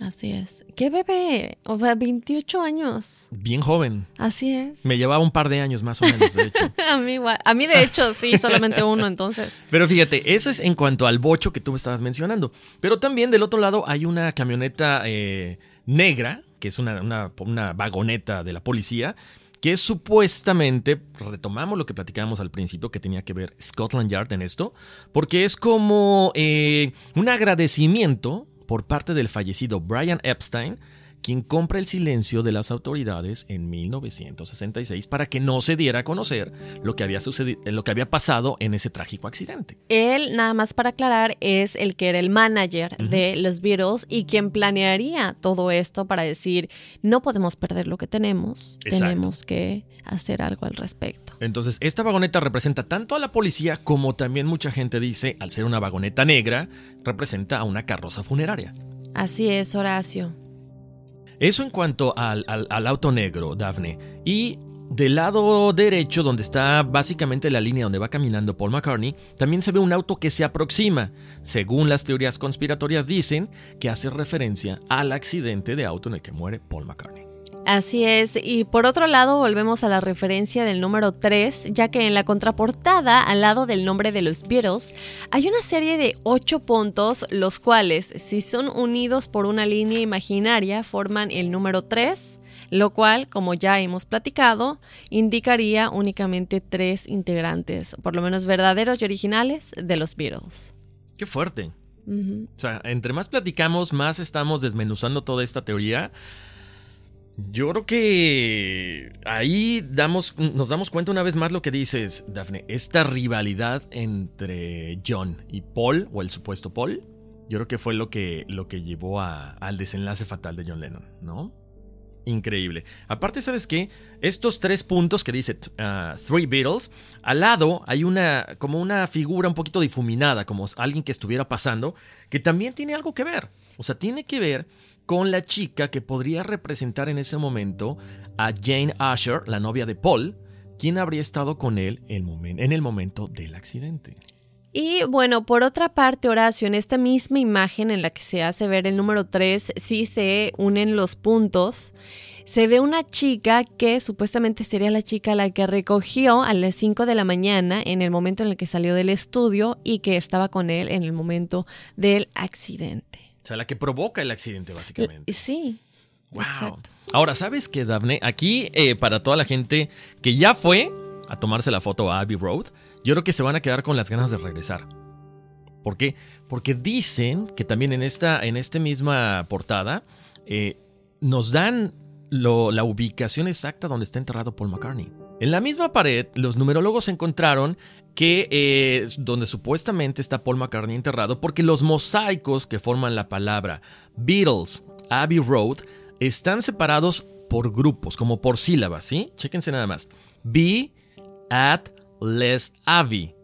[SPEAKER 2] Así es. ¿Qué bebé? O sea, 28 años.
[SPEAKER 1] Bien joven.
[SPEAKER 2] Así es.
[SPEAKER 1] Me llevaba un par de años más o menos, de hecho.
[SPEAKER 2] A mí, igual. A mí de hecho, sí, solamente uno entonces.
[SPEAKER 1] Pero fíjate, eso es en cuanto al bocho que tú me estabas mencionando. Pero también del otro lado hay una camioneta eh, negra, que es una, una- una vagoneta de la policía, que es supuestamente, retomamos lo que platicábamos al principio, que tenía que ver Scotland Yard en esto, porque es como eh, un agradecimiento por parte del fallecido Brian Epstein, quien compra el silencio de las autoridades en 1966 para que no se diera a conocer lo que había sucedido, lo que había pasado en ese trágico accidente.
[SPEAKER 2] Él, nada más para aclarar, es el que era el manager de los Beatles y quien planearía todo esto para decir, no podemos perder lo que tenemos,
[SPEAKER 1] Exacto.
[SPEAKER 2] tenemos que hacer algo al respecto.
[SPEAKER 1] Entonces, esta vagoneta representa tanto a la policía como también mucha gente dice, al ser una vagoneta negra, representa a una carroza funeraria.
[SPEAKER 2] Así es, Horacio.
[SPEAKER 1] Eso en cuanto al, al- auto negro, Daphne. Y del lado derecho, donde está básicamente la línea donde va caminando Paul McCartney, también se ve un auto que se aproxima. Según las teorías conspiratorias dicen que hace referencia al accidente de auto en el que muere Paul McCartney.
[SPEAKER 2] Así es, y por otro lado volvemos a la referencia del número 3, ya que en la contraportada, al lado del nombre de los Beatles, hay una serie de ocho puntos, los cuales, si son unidos por una línea imaginaria, forman el número 3, lo cual, como ya hemos platicado, indicaría únicamente tres integrantes, por lo menos verdaderos y originales, de los Beatles.
[SPEAKER 1] Qué fuerte. O sea, entre más platicamos, más estamos desmenuzando toda esta teoría. Yo creo que ahí damos, nos damos cuenta una vez más lo que dices, Daphne. Esta rivalidad entre John y Paul, o el supuesto Paul, yo creo que fue lo que, lo que llevó a- al desenlace fatal de John Lennon, ¿no? Increíble. Aparte, ¿sabes qué? Estos tres puntos que dice uh, Three Beatles, al lado hay una, como una figura un poquito difuminada, como alguien que estuviera pasando, que también tiene algo que ver. O sea, tiene que ver con la chica que podría representar en ese momento a Jane Asher, la novia de Paul, quien habría estado con él en el momento del accidente.
[SPEAKER 2] Y bueno, por otra parte, Horacio, en esta misma imagen en la que se hace ver el número 3, sí se unen los puntos. Se ve una chica que supuestamente sería la chica la que recogió a las 5 de la mañana en el momento en el que salió del estudio y que estaba con él en el momento del accidente.
[SPEAKER 1] O sea, la que provoca el accidente, básicamente.
[SPEAKER 2] Eh, Sí.
[SPEAKER 1] Wow. Ahora, ¿sabes qué, Daphne? Aquí, eh, para toda la gente que ya fue a tomarse la foto a Abbey Road, yo creo que se van a quedar con las ganas de regresar. ¿Por qué? Porque dicen que también en esta, en esta misma portada eh, nos dan lo- la ubicación exacta donde está enterrado Paul McCartney. En la misma pared, los numerólogos encontraron que eh, donde supuestamente está Paul McCartney enterrado, porque los mosaicos que forman la palabra Beatles, Abbey Road, están separados por grupos, como por sílabas, ¿sí? Chéquense nada más. B, at, les, Abbey.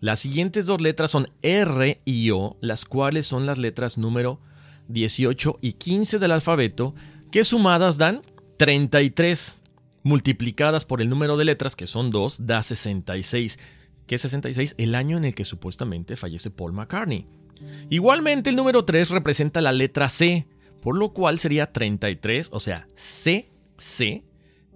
[SPEAKER 1] Las siguientes dos letras son R y O, las cuales son las letras número 18 y 15 del alfabeto, que sumadas dan 33, multiplicadas por el número de letras, que son 2, da 66. ¿Qué es 66? El año en el que supuestamente fallece Paul McCartney. Igualmente el número 3 representa la letra C, por lo cual sería 33, o sea, CC,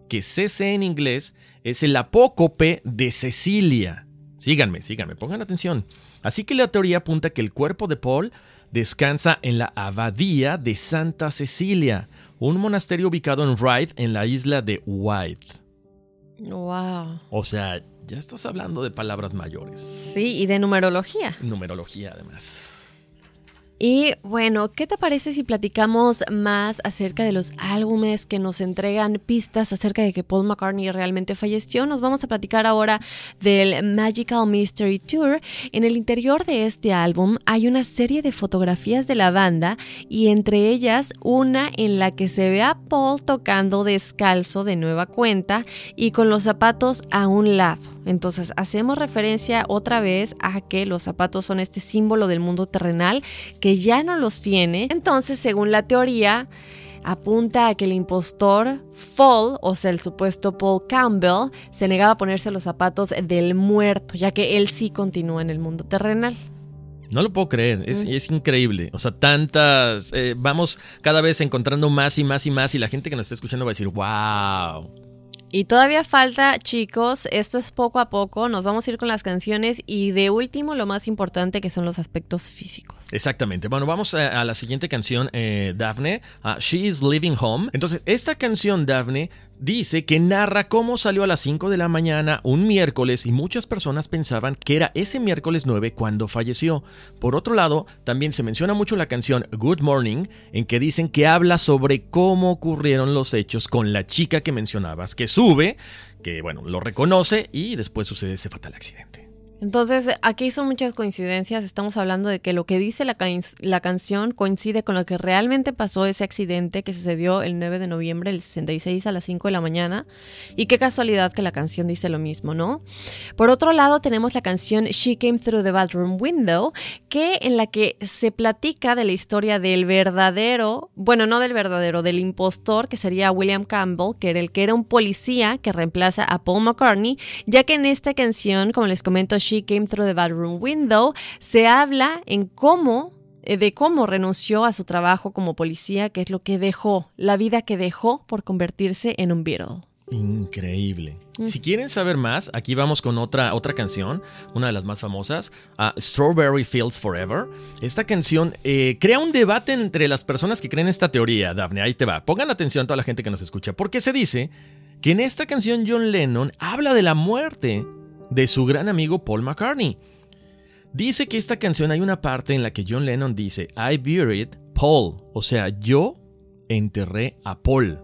[SPEAKER 1] que CC en inglés es el apócope de Cecilia. Síganme, síganme, pongan atención. Así que la teoría apunta que el cuerpo de Paul descansa en la abadía de Santa Cecilia, un monasterio ubicado en Ryde, en la isla de White.
[SPEAKER 2] Wow.
[SPEAKER 1] O sea, ya estás hablando de palabras mayores.
[SPEAKER 2] Sí, y de numerología.
[SPEAKER 1] Numerología, además.
[SPEAKER 2] Y bueno, ¿qué te parece si platicamos más acerca de los álbumes que nos entregan pistas acerca de que Paul McCartney realmente falleció? Nos vamos a platicar ahora del Magical Mystery Tour. En el interior de este álbum hay una serie de fotografías de la banda y entre ellas una en la que se ve a Paul tocando descalzo de nueva cuenta y con los zapatos a un lado. Entonces hacemos referencia otra vez a que los zapatos son este símbolo del mundo terrenal que ya no los tiene. Entonces, según la teoría, apunta a que el impostor Fall, o sea, el supuesto Paul Campbell, se negaba a ponerse los zapatos del muerto, ya que él sí continúa en el mundo terrenal.
[SPEAKER 1] No lo puedo creer, es,
[SPEAKER 2] Mm.
[SPEAKER 1] es increíble. O sea, tantas. eh, vamos cada vez encontrando más y más y más, y la gente que nos está escuchando va a decir, wow.
[SPEAKER 2] Y todavía falta, chicos, esto es poco a poco, nos vamos a ir con las canciones y de último lo más importante que son los aspectos físicos.
[SPEAKER 1] Exactamente. Bueno, vamos a, la siguiente canción, eh, Daphne. a She is Living Home. Entonces, esta canción, Daphne, dice que narra cómo salió a las 5 de la mañana un miércoles y muchas personas pensaban que era ese miércoles 9 cuando falleció. Por otro lado, también se menciona mucho la canción Good Morning, en que dicen que habla sobre cómo ocurrieron los hechos con la chica que mencionabas, que sube, que bueno, lo reconoce y después sucede ese fatal accidente.
[SPEAKER 2] Entonces, aquí son muchas coincidencias. Estamos hablando de que lo que dice la, can- la canción coincide con lo que realmente pasó ese accidente que sucedió el 9 de noviembre del 66 a las 5 de la mañana. Y qué casualidad que la canción dice lo mismo, ¿no? Por otro lado, tenemos la canción She Came Through the Bathroom Window, que en la que se platica de la historia del verdadero, bueno, no del verdadero, del impostor, que sería William Campbell, que era el que era un policía que reemplaza a Paul McCartney, ya que en esta canción, como les comento, She Came Through the Bathroom Window, se habla en cómo eh, de cómo renunció a su trabajo como policía, que es lo que dejó, la vida que dejó por convertirse en un Beatle.
[SPEAKER 1] Increíble.
[SPEAKER 2] Mm.
[SPEAKER 1] Si quieren saber más, aquí vamos con otra, otra canción, una de las más famosas, ah, Strawberry Fields Forever. Esta canción eh, crea un debate entre las personas que creen esta teoría, Daphne. Ahí te va. Pongan atención toda la gente que nos escucha, porque se dice que en esta canción John Lennon habla de la muerte de su gran amigo Paul McCartney. Dice que esta canción hay una parte en la que John Lennon dice, I buried Paul, o sea, yo enterré a Paul.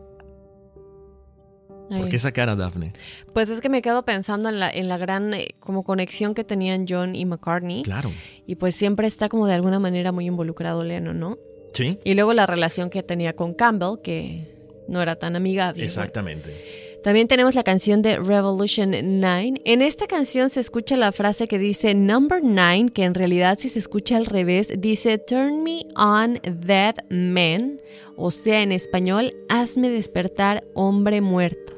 [SPEAKER 1] ¿Por qué esa cara, Daphne?
[SPEAKER 2] Pues es que me quedo pensando en la, en la gran eh, como conexión que tenían John y McCartney.
[SPEAKER 1] Claro.
[SPEAKER 2] Y pues siempre está como de alguna manera muy involucrado Lennon, ¿no?
[SPEAKER 1] Sí.
[SPEAKER 2] Y luego la relación que tenía con Campbell, que no era tan amigable. ¿no? También tenemos la canción de Revolution 9. En esta canción se escucha la frase que dice Number 9, que en realidad si se escucha al revés, dice Turn me on dead man, o sea, en español, hazme despertar hombre muerto.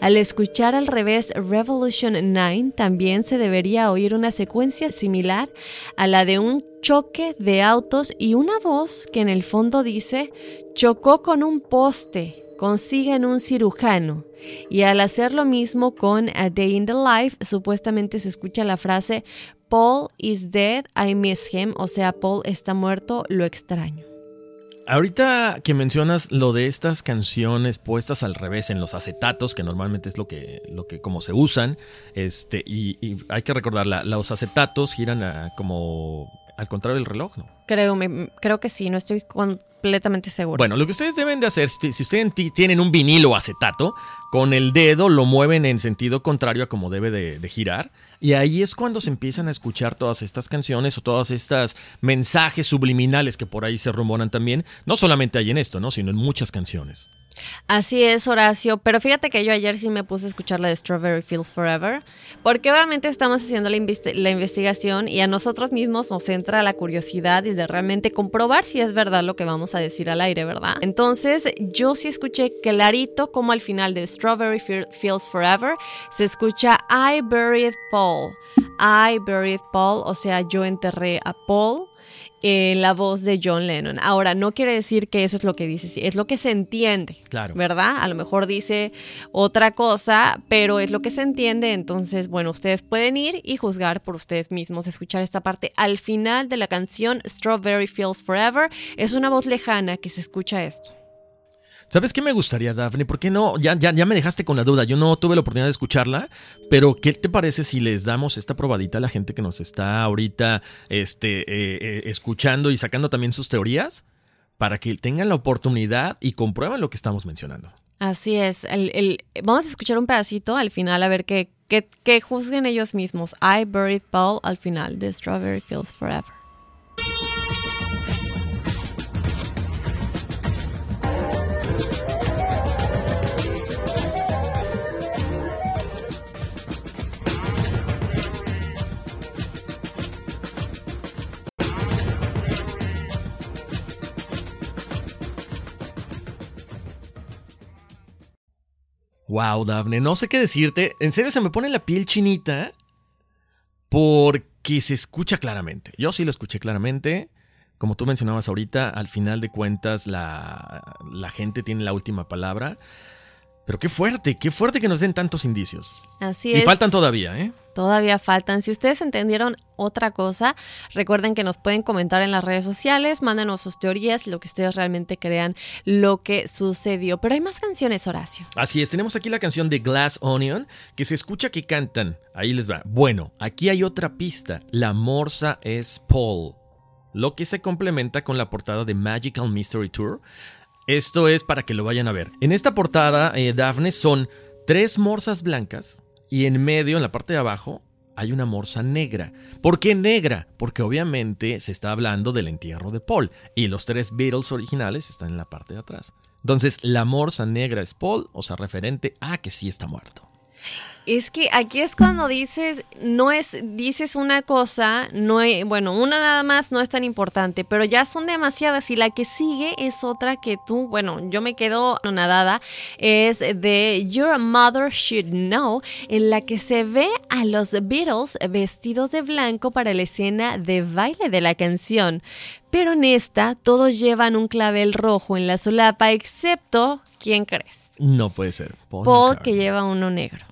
[SPEAKER 2] Al escuchar al revés Revolution 9, también se debería oír una secuencia similar a la de un choque de autos y una voz que en el fondo dice chocó con un poste, consiguen un cirujano. Y al hacer lo mismo con A Day in the Life, supuestamente se escucha la frase Paul is dead, I miss him, o sea, Paul está muerto, lo extraño.
[SPEAKER 1] Ahorita que mencionas lo de estas canciones puestas al revés en los acetatos, que normalmente es lo que, lo que como se usan, este, y, y hay que recordar, la- los acetatos giran a- como al contrario del reloj, ¿no?
[SPEAKER 2] Creo, me- creo que sí, no estoy completamente segura.
[SPEAKER 1] Bueno, lo que ustedes deben de hacer, si si ustedes ti- tienen un vinilo acetato, con el dedo lo mueven en sentido contrario a como debe de, de girar. Y ahí es cuando se empiezan a escuchar todas estas canciones o todas estas mensajes subliminales que por ahí se rumoran también. No solamente hay en esto, ¿no? Sino en muchas canciones.
[SPEAKER 2] Así es, Horacio. Pero fíjate que yo ayer sí me puse a escuchar la de Strawberry Fields Forever, porque obviamente estamos haciendo la, investi- la investigación y a nosotros mismos nos entra la curiosidad y de realmente comprobar si es verdad lo que vamos a decir al aire, ¿verdad? Entonces, yo sí escuché clarito como al final de Strawberry Fiel- Fields Forever se escucha I buried Paul. I buried Paul, o sea, yo enterré a Paul en la voz de John Lennon. Ahora, no quiere decir que eso es lo que dice, sí, es lo que se entiende.
[SPEAKER 1] Claro.
[SPEAKER 2] ¿Verdad? A lo mejor dice otra cosa, pero es lo que se entiende. Entonces, bueno, ustedes pueden ir y juzgar por ustedes mismos, escuchar esta parte al final de la canción Strawberry Fields Forever. Es una voz lejana que se escucha esto.
[SPEAKER 1] ¿Sabes qué me gustaría, Daphne? ¿Por qué no? Ya, ya, ya me dejaste con la duda. Yo no tuve la oportunidad de escucharla, pero ¿qué te parece si les damos esta probadita a la gente que nos está ahorita este, eh, eh, escuchando y sacando también sus teorías? Para que tengan la oportunidad y comprueben lo que estamos mencionando.
[SPEAKER 2] Así es. El- el- vamos a escuchar un pedacito al final a ver qué, qué, qué juzguen ellos mismos. I buried Paul al final de Strawberry Fields Forever.
[SPEAKER 1] Wow, Daphne, no sé qué decirte. En serio se me pone la piel chinita porque se escucha claramente. Yo sí lo escuché claramente. Como tú mencionabas ahorita, al final de cuentas la, la gente tiene la última palabra. Pero qué fuerte, qué fuerte que nos den tantos indicios.
[SPEAKER 2] Así
[SPEAKER 1] y
[SPEAKER 2] es.
[SPEAKER 1] faltan todavía, ¿eh?
[SPEAKER 2] Todavía faltan. Si ustedes entendieron otra cosa, recuerden que nos pueden comentar en las redes sociales, mándenos sus teorías, lo que ustedes realmente crean, lo que sucedió. Pero hay más canciones, Horacio.
[SPEAKER 1] Así es, tenemos aquí la canción de Glass Onion, que se escucha que cantan. Ahí les va. Bueno, aquí hay otra pista. La morsa es Paul. Lo que se complementa con la portada de Magical Mystery Tour. Esto es para que lo vayan a ver. En esta portada, eh, Daphne, son tres morsas blancas y en medio, en la parte de abajo, hay una morsa negra. ¿Por qué negra? Porque obviamente se está hablando del entierro de Paul y los tres Beatles originales están en la parte de atrás. Entonces, la morsa negra es Paul, o sea, referente a que sí está muerto.
[SPEAKER 2] Es que aquí es cuando dices, no es, dices una cosa, no hay- bueno, una nada más no es tan importante, pero ya son demasiadas y la que sigue es otra que tú, bueno, yo me quedo nadada, es de Your Mother Should Know, en la que se ve a los Beatles vestidos de blanco para la escena de baile de la canción. Pero en esta todos llevan un clavel rojo en la solapa, excepto, ¿quién crees?
[SPEAKER 1] No puede ser. Paul
[SPEAKER 2] Paul que lleva uno negro.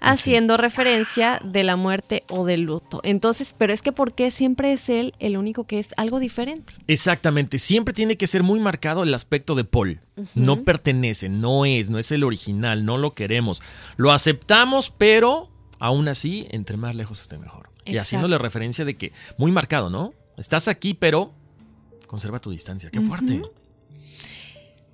[SPEAKER 2] Haciendo referencia de la muerte o del luto. Entonces, pero es que ¿por qué siempre es él el único que es algo diferente?
[SPEAKER 1] Exactamente, siempre tiene que ser muy marcado el aspecto de Paul. No pertenece, no es, no es el original, no lo queremos. Lo aceptamos, pero aún así, entre más lejos esté mejor. Y haciéndole referencia de que, muy marcado, ¿no? Estás aquí, pero conserva tu distancia. Qué fuerte.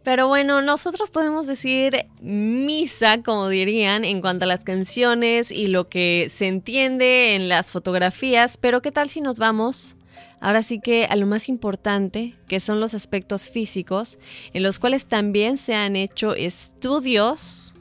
[SPEAKER 2] Pero bueno, nosotros podemos decir misa, como dirían, en cuanto a las canciones y lo que se entiende en las fotografías, pero ¿qué tal si nos vamos? Ahora sí que a lo más importante, que son los aspectos físicos, en los cuales también se han hecho estudios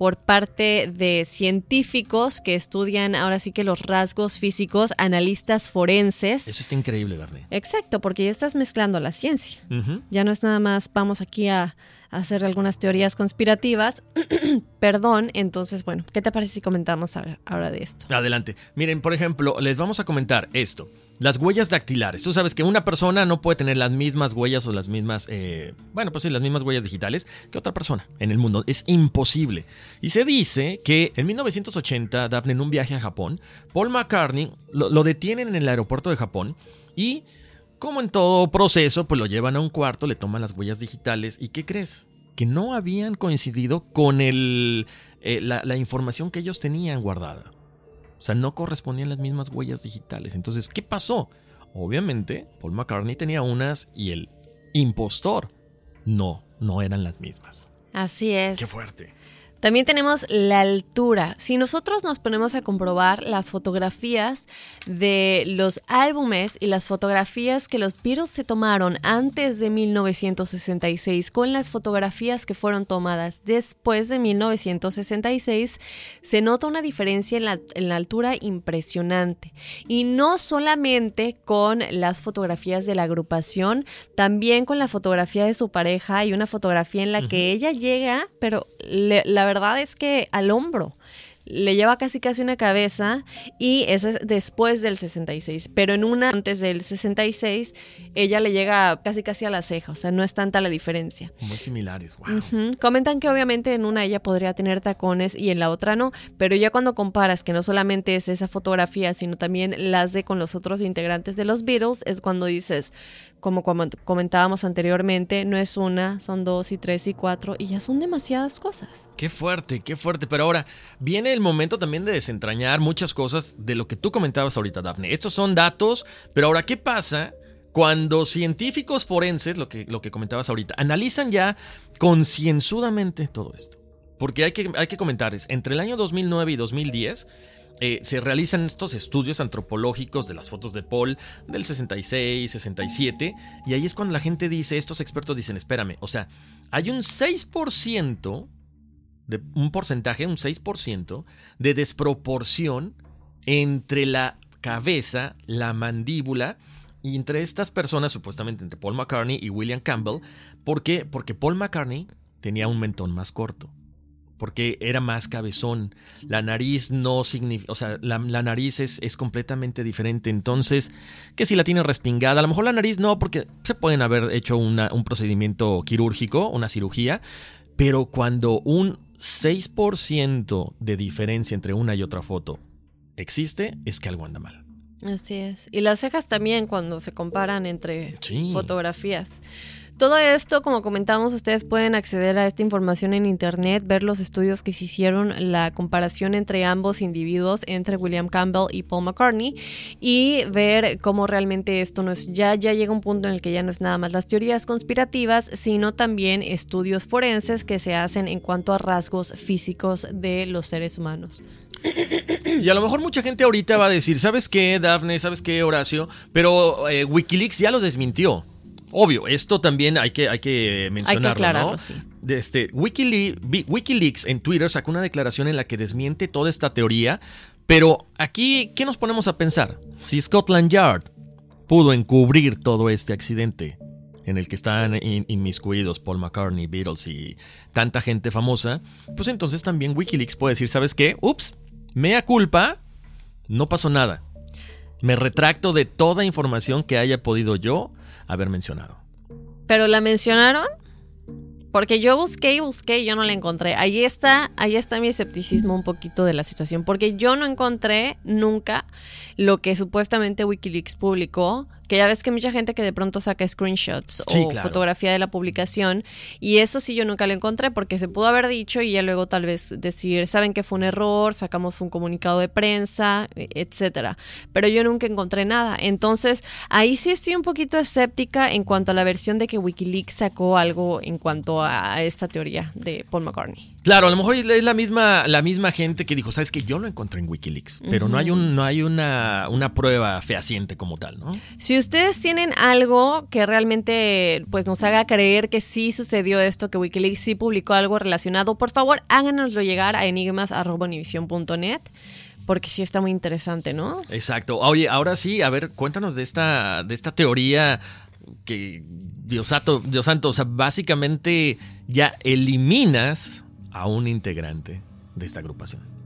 [SPEAKER 2] por parte de científicos que estudian ahora sí que los rasgos físicos, analistas forenses.
[SPEAKER 1] Eso está increíble, Daphne.
[SPEAKER 2] Exacto, porque ya estás mezclando la ciencia. Ya no es nada más vamos aquí a, a hacer algunas teorías conspirativas. Perdón, entonces, bueno, ¿qué te parece si comentamos ahora, ahora de esto?
[SPEAKER 1] Adelante. Miren, por ejemplo, les vamos a comentar esto. Las huellas dactilares. Tú sabes que una persona no puede tener las mismas huellas o las mismas, eh, bueno, pues sí, las mismas huellas digitales que otra persona en el mundo. Es imposible. Y se dice que en 1980, Daphne, en un viaje a Japón, Paul McCartney lo, detienen en el aeropuerto de Japón y Como en todo proceso, pues lo llevan a un cuarto, le toman las huellas digitales y ¿qué crees? Que no habían coincidido con el, eh, la información que ellos tenían guardada. O sea, no correspondían las mismas huellas digitales. Entonces, ¿qué pasó? Obviamente, Paul McCartney tenía unas y el impostor no, no eran las mismas.
[SPEAKER 2] Así es.
[SPEAKER 1] Qué fuerte.
[SPEAKER 2] También tenemos la altura. Si nosotros nos ponemos a comprobar las fotografías de los álbumes y las fotografías que los Beatles se tomaron antes de 1966 con las fotografías que fueron tomadas después de 1966, se nota una diferencia en la, en la altura impresionante. Y no solamente con las fotografías de la agrupación, también con la fotografía de su pareja. Hay una fotografía en la que ella llega, pero le- la verdad es que al hombro. Le lleva casi casi una cabeza y esa es después del 66. Pero en una antes del 66, ella le llega casi casi a la ceja. O sea, no es tanta la diferencia.
[SPEAKER 1] Muy similares, wow.
[SPEAKER 2] Comentan que obviamente en una ella podría tener tacones y en la otra no, pero ya cuando comparas que no solamente es esa fotografía, sino también las de con los otros integrantes de los Beatles, es cuando dices, como comentábamos anteriormente, no es una, son dos y tres y cuatro y ya son demasiadas cosas.
[SPEAKER 1] Qué fuerte, qué fuerte. Pero ahora viene el momento también de desentrañar muchas cosas de lo que tú comentabas ahorita, Dafne. Estos son datos, pero ahora, ¿qué pasa cuando científicos forenses, lo que, lo que comentabas ahorita, analizan ya concienzudamente todo esto? Porque hay que, hay que comentar, entre el año 2009 y 2010 eh, se realizan estos estudios antropológicos de las fotos de Paul del 66, 67, y ahí es cuando la gente dice, estos expertos dicen, espérame, o sea, hay un 6%, de, un porcentaje, un 6% de desproporción entre la cabeza, la mandíbula, y entre estas personas, supuestamente entre Paul McCartney y William Campbell, ¿por qué? Porque Paul McCartney tenía un mentón más corto porque era más cabezón. La nariz no significa, o sea, la, la nariz es, es, completamente diferente. Entonces, que si la tiene respingada, a lo mejor la nariz no, porque se pueden haber hecho una, un procedimiento quirúrgico, una cirugía, pero cuando un 6% de diferencia entre una y otra foto existe, es que algo anda mal.
[SPEAKER 2] Así es. Y las cejas también cuando se comparan entre sí. fotografías. Todo esto, como comentamos, ustedes pueden acceder a esta información en internet, ver los estudios que se hicieron, la comparación entre ambos individuos, entre William Campbell y Paul McCartney, y ver cómo realmente esto no es, ya, ya llega un punto en el que ya no es nada más las teorías conspirativas, sino también estudios forenses que se hacen en cuanto a rasgos físicos de los seres humanos.
[SPEAKER 1] Y a lo mejor mucha gente ahorita va a decir, ¿sabes qué, Dafne? ¿Sabes qué, Horacio? Pero eh, Wikileaks ya los desmintió. Obvio, esto también hay que, hay que mencionarlo,
[SPEAKER 2] hay que aclararlo,
[SPEAKER 1] ¿no?
[SPEAKER 2] sí.
[SPEAKER 1] De este, Wikileaks, Wikileaks en Twitter sacó una declaración en la que desmiente toda esta teoría, pero aquí, ¿qué nos ponemos a pensar? Si Scotland Yard pudo encubrir todo este accidente en el que están in, inmiscuidos Paul McCartney, Beatles y tanta gente famosa, pues entonces también Wikileaks puede decir, ¿sabes qué? Ups, mea culpa, no pasó nada. Me retracto de toda información que haya podido yo haber mencionado.
[SPEAKER 2] ¿Pero la mencionaron? Porque yo busqué y busqué y yo no la encontré. Ahí está, ahí está mi escepticismo un poquito de la situación. Porque yo no encontré nunca lo que supuestamente Wikileaks publicó. Que ya ves que mucha gente que de pronto saca screenshots
[SPEAKER 1] Sí,
[SPEAKER 2] o
[SPEAKER 1] claro.
[SPEAKER 2] fotografía de la publicación. Y eso sí yo nunca lo encontré porque se pudo haber dicho y ya luego tal vez decir, saben que fue un error, sacamos un comunicado de prensa, e- etcétera. Pero yo nunca encontré nada. Entonces, ahí sí estoy un poquito escéptica en cuanto a la versión de que Wikileaks sacó algo en cuanto a esta teoría de Paul McCartney.
[SPEAKER 1] Claro, a lo mejor es la misma, la misma gente que dijo, sabes que yo lo encontré en Wikileaks, pero no hay, un, no hay una, una prueba fehaciente como tal, ¿no?
[SPEAKER 2] Si ustedes tienen algo que realmente pues nos haga creer que sí sucedió esto, que Wikileaks sí publicó algo relacionado, por favor háganoslo llegar a enigmas.univision.net porque sí está muy interesante, ¿no?
[SPEAKER 1] Exacto. Oye, ahora sí, a ver, cuéntanos de esta, de esta teoría que, Dios Dios santo, o sea, básicamente ya eliminas a un integrante de esta agrupación.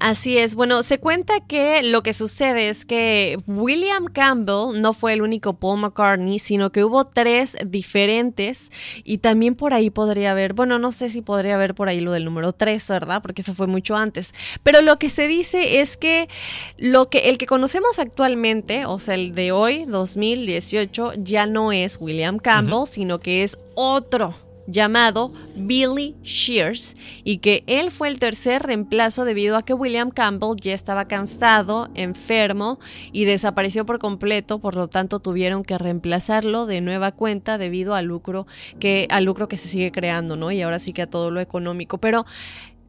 [SPEAKER 2] Así es. Bueno, se cuenta que lo que sucede es que William Campbell no fue el único Paul McCartney, sino que hubo tres diferentes y también por ahí podría haber, bueno, no sé si podría haber por ahí lo del número tres, ¿verdad? Porque eso fue mucho antes. Pero lo que se dice es que lo que el que conocemos actualmente, o sea, el de hoy, 2018, ya no es William Campbell, sino que es otro llamado Billy Shears y que él fue el tercer reemplazo debido a que William Campbell ya estaba cansado, enfermo y desapareció por completo, por lo tanto tuvieron que reemplazarlo de nueva cuenta debido al lucro que al lucro que se sigue creando, ¿no? Y ahora sí que a todo lo económico, pero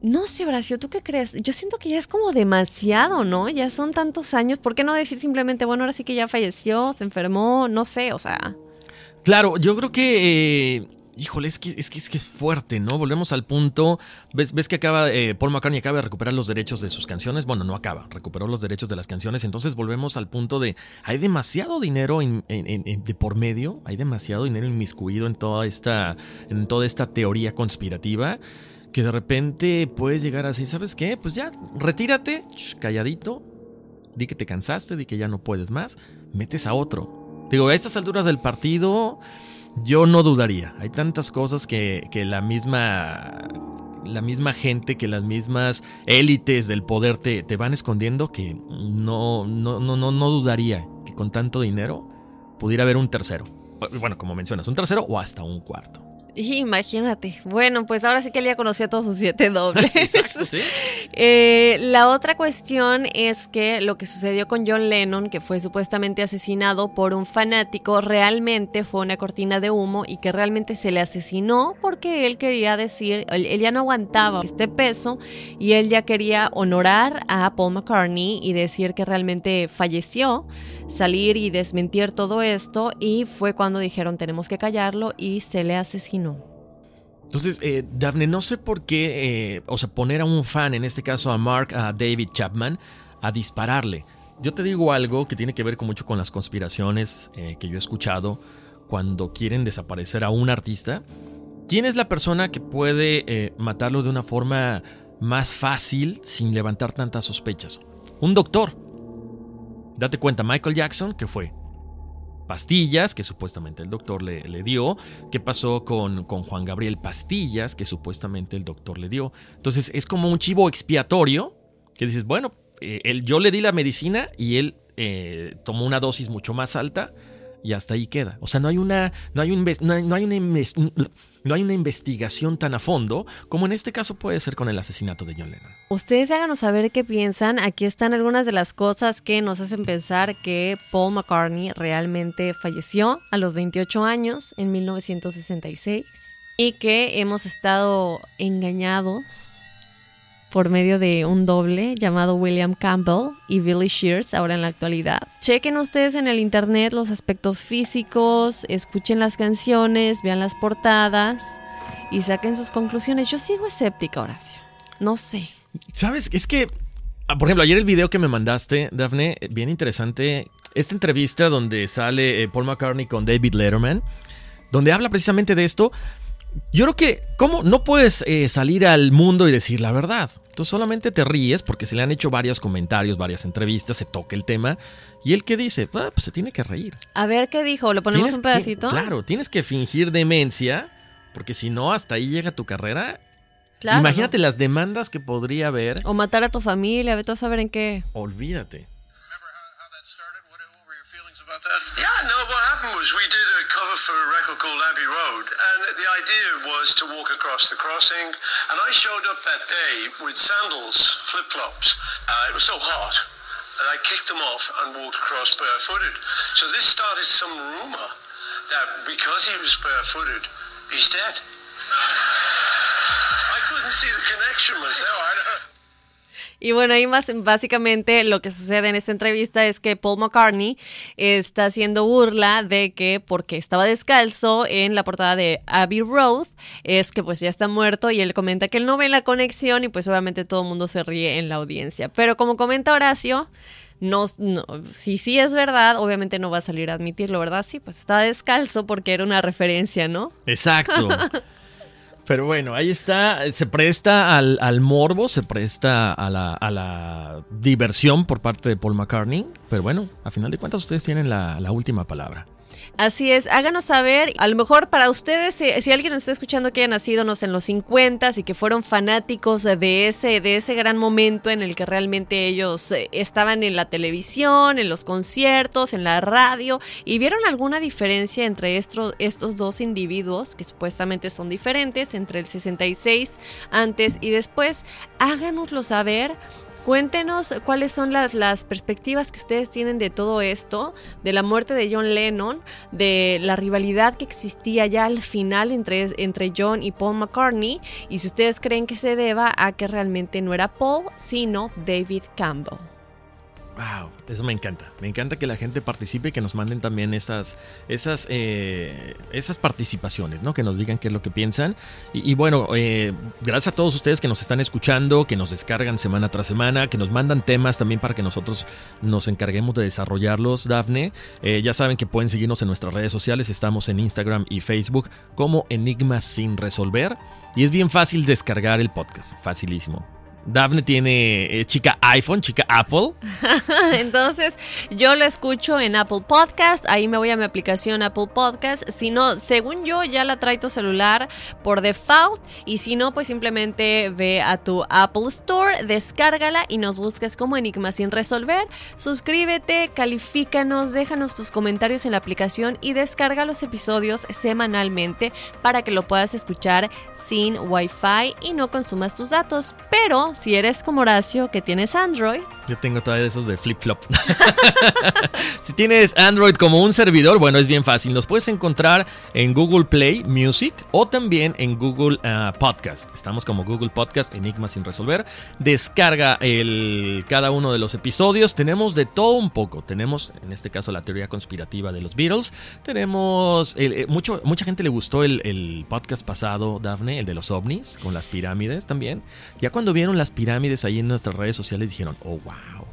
[SPEAKER 2] no sé, Horacio, ¿tú qué crees? Yo siento que ya es como demasiado, ¿no? Ya son tantos años. ¿Por qué no decir simplemente, bueno, ahora sí que ya falleció, se enfermó, no sé, o sea.
[SPEAKER 1] Claro, yo creo que eh, híjole, es que, es que, es fuerte, ¿no? Volvemos al punto. ¿Ves, ves que acaba, eh, Paul McCartney acaba de recuperar los derechos de sus canciones? Bueno, no acaba, recuperó los derechos de las canciones. Entonces volvemos al punto de, hay demasiado dinero de por medio, hay demasiado dinero inmiscuido en toda esta, en toda esta teoría conspirativa que de repente puedes llegar así, ¿sabes qué? Pues ya, retírate, calladito, di que te cansaste, di que ya no puedes más, metes a otro. Digo, a estas alturas del partido, yo no dudaría. Hay tantas cosas que, la misma. La misma gente, que las mismas élites del poder te, te van escondiendo, que no, no, no, no dudaría que con tanto dinero pudiera haber un tercero. Bueno, como mencionas, un tercero o hasta un cuarto.
[SPEAKER 2] Imagínate. Bueno, pues ahora sí que él ya conoció a todos sus siete dobles. Exacto, sí. Eh, la otra cuestión es que lo que sucedió con John Lennon, que fue supuestamente asesinado por un fanático, realmente fue una cortina de humo y que realmente se le asesinó porque él quería decir, él, ya no aguantaba este peso y él ya quería honorar a Paul McCartney y decir que realmente falleció, salir y desmentir todo esto y fue cuando dijeron tenemos que callarlo y se le asesinó.
[SPEAKER 1] Entonces, eh, Daphne, no sé por qué, eh, o sea, poner a un fan, en este caso a Mark, a David Chapman, a dispararle. Yo te digo algo que tiene que ver con mucho con las conspiraciones eh, que yo he escuchado cuando quieren desaparecer a un artista. ¿Quién es la persona que puede eh, matarlo de una forma más fácil sin levantar tantas sospechas? Un doctor. Date cuenta, Michael Jackson, ¿qué fue? Pastillas que supuestamente el doctor le, le dio. ¿Qué pasó con, con, Juan Gabriel? Pastillas que supuestamente el doctor le dio. Entonces es como un chivo expiatorio que dices, bueno, eh, yo le di la medicina y él eh, tomó una dosis mucho más alta y hasta ahí queda. O sea, no hay una, no hay un, no hay, una, no hay una investigación tan a fondo como en este caso puede ser con el asesinato de John Lennon.
[SPEAKER 2] Ustedes háganos saber qué piensan. Aquí están algunas de las cosas que nos hacen pensar que Paul McCartney realmente falleció a los 28 años en 1966 y que hemos estado engañados por medio de un doble llamado William Campbell y Billy Shears ahora en la actualidad. Chequen ustedes en el internet los aspectos físicos, escuchen las canciones, vean las portadas y saquen sus conclusiones. Yo sigo escéptica, Horacio. No sé.
[SPEAKER 1] ¿Sabes? Es que, ah, por ejemplo, ayer el video que me mandaste, Daphne, bien interesante. Esta entrevista donde sale eh, Paul McCartney con David Letterman, donde habla precisamente de esto. Yo creo que, ¿cómo no puedes eh, salir al mundo y decir la verdad? Tú solamente te ríes porque se le han hecho varios comentarios, varias entrevistas, se toca el tema. Y él que dice, ah, pues se tiene que reír.
[SPEAKER 2] A ver qué dijo, ¿lo ponemos un pedacito?
[SPEAKER 1] claro, tienes que fingir demencia, porque si no, hasta ahí llega tu carrera. Imagínate las demandas que podría haber.
[SPEAKER 2] O matar a tu familia, ve tú a saber en qué.
[SPEAKER 1] Olvídate.
[SPEAKER 5] We did a cover for a record called Abbey Road, and the idea was to walk across the crossing, and I showed up that day with sandals, flip-flops. Uh, it was so hot, and I kicked them off and walked across barefooted. So this started some rumor that because he was barefooted, he's dead. I couldn't see the connection myself.
[SPEAKER 2] Y bueno, ahí más básicamente lo que sucede en esta entrevista es que Paul McCartney está haciendo burla de que porque estaba descalzo en la portada de Abbey Road, es que pues ya está muerto y él comenta que él no ve la conexión y pues obviamente todo el mundo se ríe en la audiencia. Pero como comenta Horacio, no, si sí es verdad, obviamente no va a salir a admitirlo, ¿verdad? Sí, pues estaba descalzo porque era una referencia, ¿no?
[SPEAKER 1] Exacto. Pero bueno, ahí está, se presta al, al morbo, se presta a la, a la, diversión por parte de Paul McCartney. Pero bueno, a final de cuentas ustedes tienen la, la última palabra.
[SPEAKER 2] Así es, háganos saber, a lo mejor para ustedes, si, alguien nos está escuchando que haya nacido en los 50 y que fueron fanáticos de ese, de ese gran momento en el que realmente ellos eh, estaban en la televisión, en los conciertos, en la radio, y vieron alguna diferencia entre estos, estos dos individuos, que supuestamente son diferentes, entre el 66 antes y después, háganoslo saber Cuéntenos cuáles son las, las perspectivas que ustedes tienen de todo esto, de la muerte de John Lennon, de la rivalidad que existía ya al final entre, entre John y Paul McCartney, y si ustedes creen que se deba a que realmente no era Paul, sino David Campbell.
[SPEAKER 1] Wow, eso me encanta. Me encanta que la gente participe y que nos manden también esas, esas, eh, esas participaciones, ¿no? Que nos digan qué es lo que piensan. Y, bueno, eh, gracias a todos ustedes que nos están escuchando, que nos descargan semana tras semana, que nos mandan temas también para que nosotros nos encarguemos de desarrollarlos, Dafne. Eh, ya saben que pueden seguirnos en nuestras redes sociales. Estamos en Instagram y Facebook como Enigmas sin resolver. Y es bien fácil descargar el podcast, facilísimo. Daphne tiene eh, chica iPhone, chica Apple.
[SPEAKER 2] Entonces, yo lo escucho en Apple Podcast. Ahí me voy a mi aplicación Apple Podcast. Si no, según yo, ya la trae tu celular por default. Y si no, pues simplemente ve a tu Apple Store, descárgala y nos buscas como Enigma sin resolver. Suscríbete, califícanos, déjanos tus comentarios en la aplicación y descarga los episodios semanalmente para que lo puedas escuchar sin Wi-Fi y no consumas tus datos. Pero si eres como Horacio, que tienes Android.
[SPEAKER 1] Yo tengo todavía esos de flip-flop. si tienes Android como un servidor, bueno, es bien fácil. Nos puedes encontrar en Google Play Music o también en Google ah, Podcast. Estamos como Google Podcast, Enigma sin resolver. Descarga el, cada uno de los episodios. Tenemos de todo un poco. Tenemos, en este caso, la teoría conspirativa de los Beatles. Tenemos. Eh, mucho, mucha gente le gustó el, el podcast pasado, Daphne, el de los ovnis, con las pirámides también. Ya cuando vieron las pirámides ahí en nuestras redes sociales dijeron, oh, wow.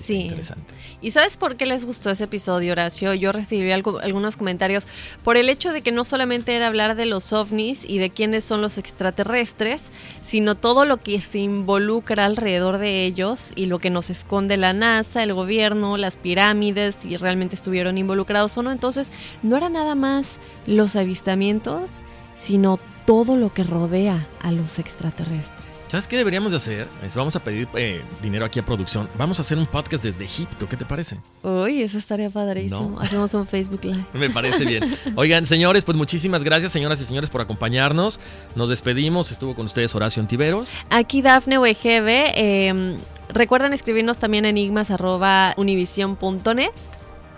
[SPEAKER 2] Sí. Interesante. ¿Y sabes por qué les gustó ese episodio, Horacio? Yo recibí algunos comentarios por el hecho de que no solamente era hablar de los ovnis y de quiénes son los extraterrestres, sino todo lo que se involucra alrededor de ellos y lo que nos esconde la NASA, el gobierno, las pirámides, si realmente estuvieron involucrados o no. Entonces, no era nada más los avistamientos, sino todo lo que rodea a los extraterrestres.
[SPEAKER 1] ¿Sabes qué deberíamos de hacer? vamos a pedir eh, dinero aquí a producción. Vamos a hacer un podcast desde Egipto. ¿Qué te parece?
[SPEAKER 2] Uy, eso estaría padrísimo. Hacemos un Facebook Live.
[SPEAKER 1] Me parece bien. Oigan, señores, pues muchísimas gracias, señoras y señores, por acompañarnos. Nos despedimos. Estuvo con ustedes Horacio Antiveros.
[SPEAKER 2] Aquí Dafne WGB. Em, recuerden escribirnos también enigmas.univision.net.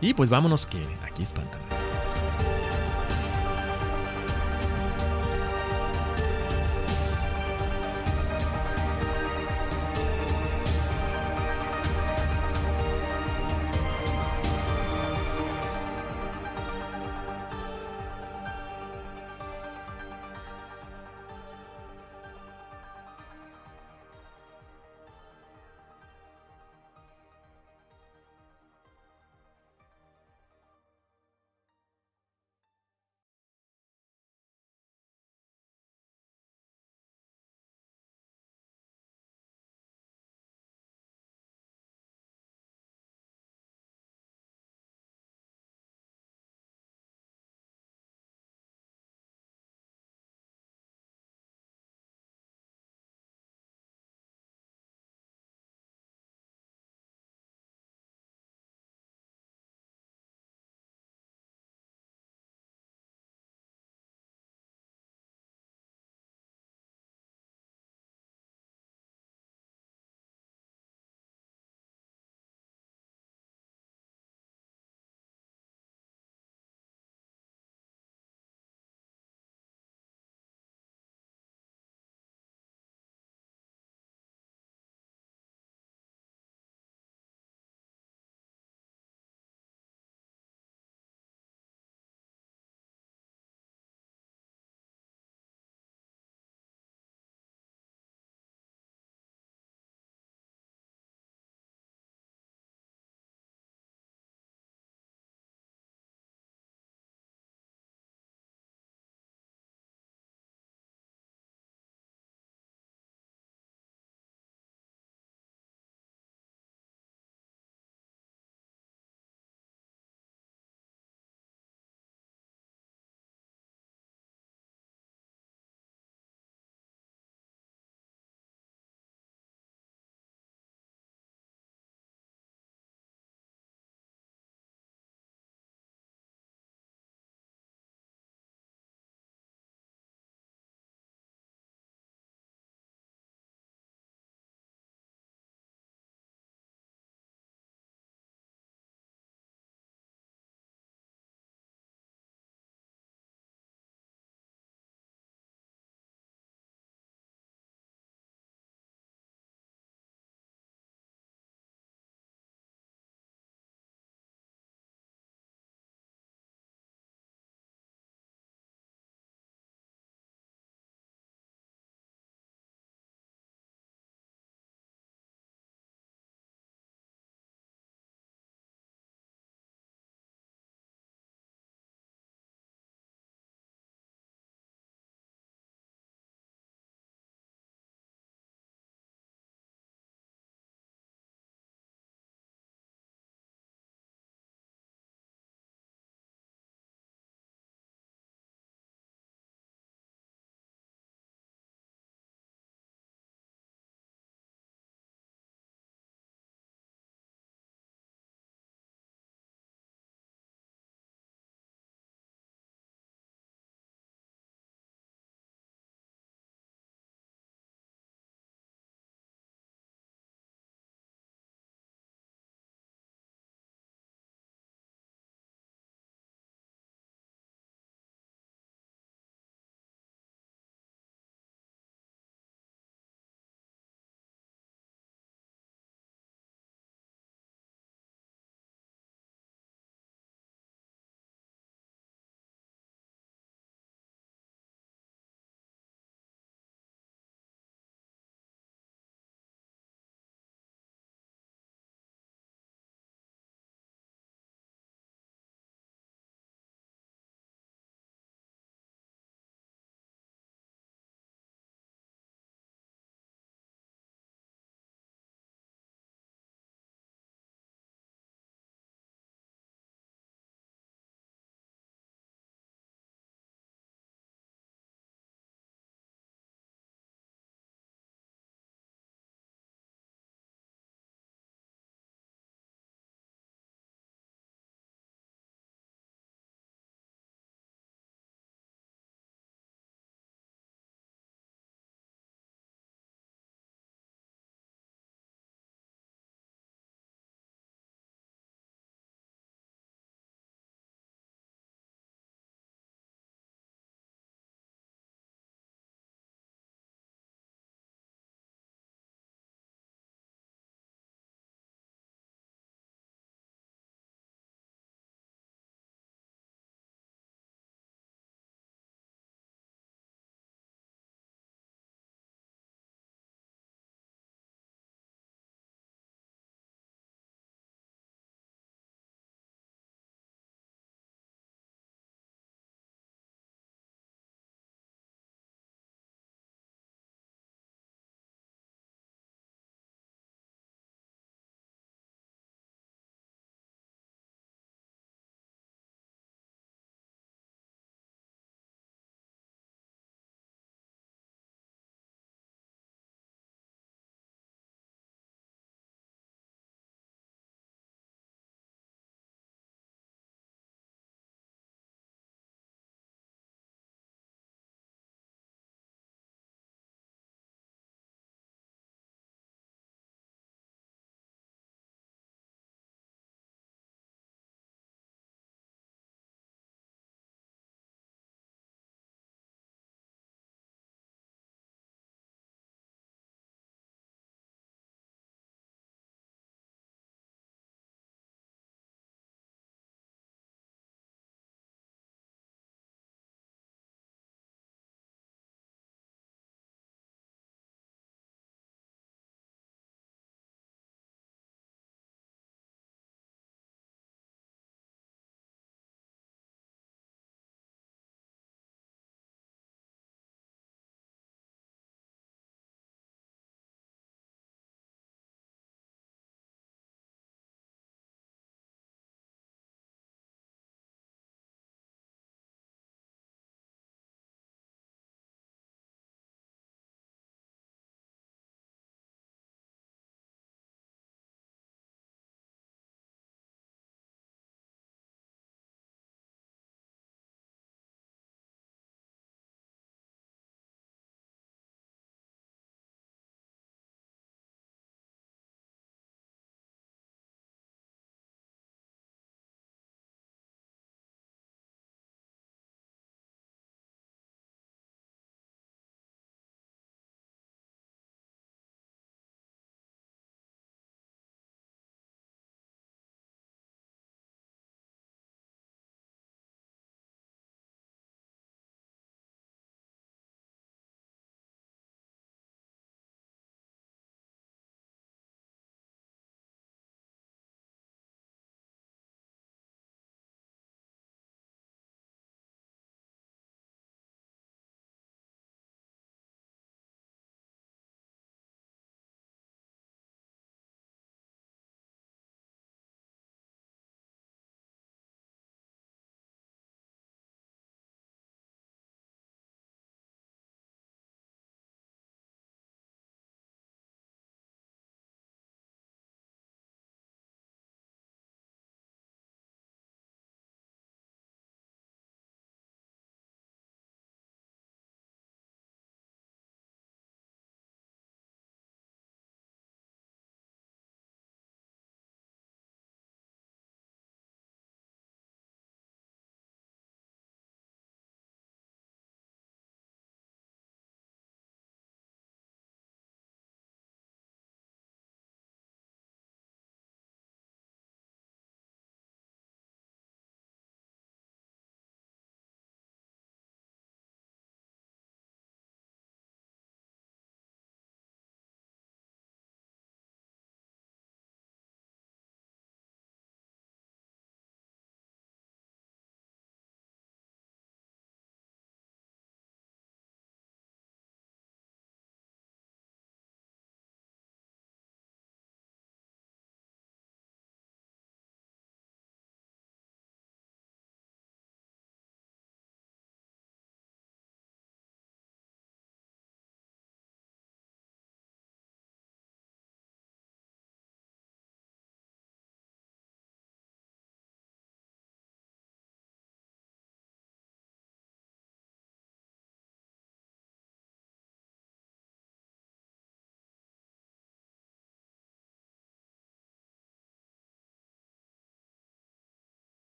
[SPEAKER 1] Y pues vámonos que aquí espantan.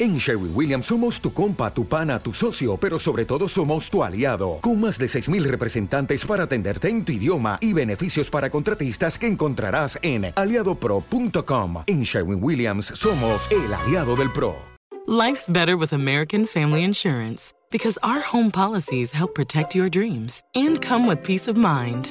[SPEAKER 6] En Sherwin Williams somos tu compa, tu pana, tu socio, pero sobre todo somos tu aliado, con más de 6.000 representantes para atenderte en tu idioma y beneficios para contratistas que encontrarás en aliadopro.com. En Sherwin Williams somos el aliado del PRO.
[SPEAKER 7] Life's better with American Family Insurance because our home policies help protect your dreams and come with peace of mind.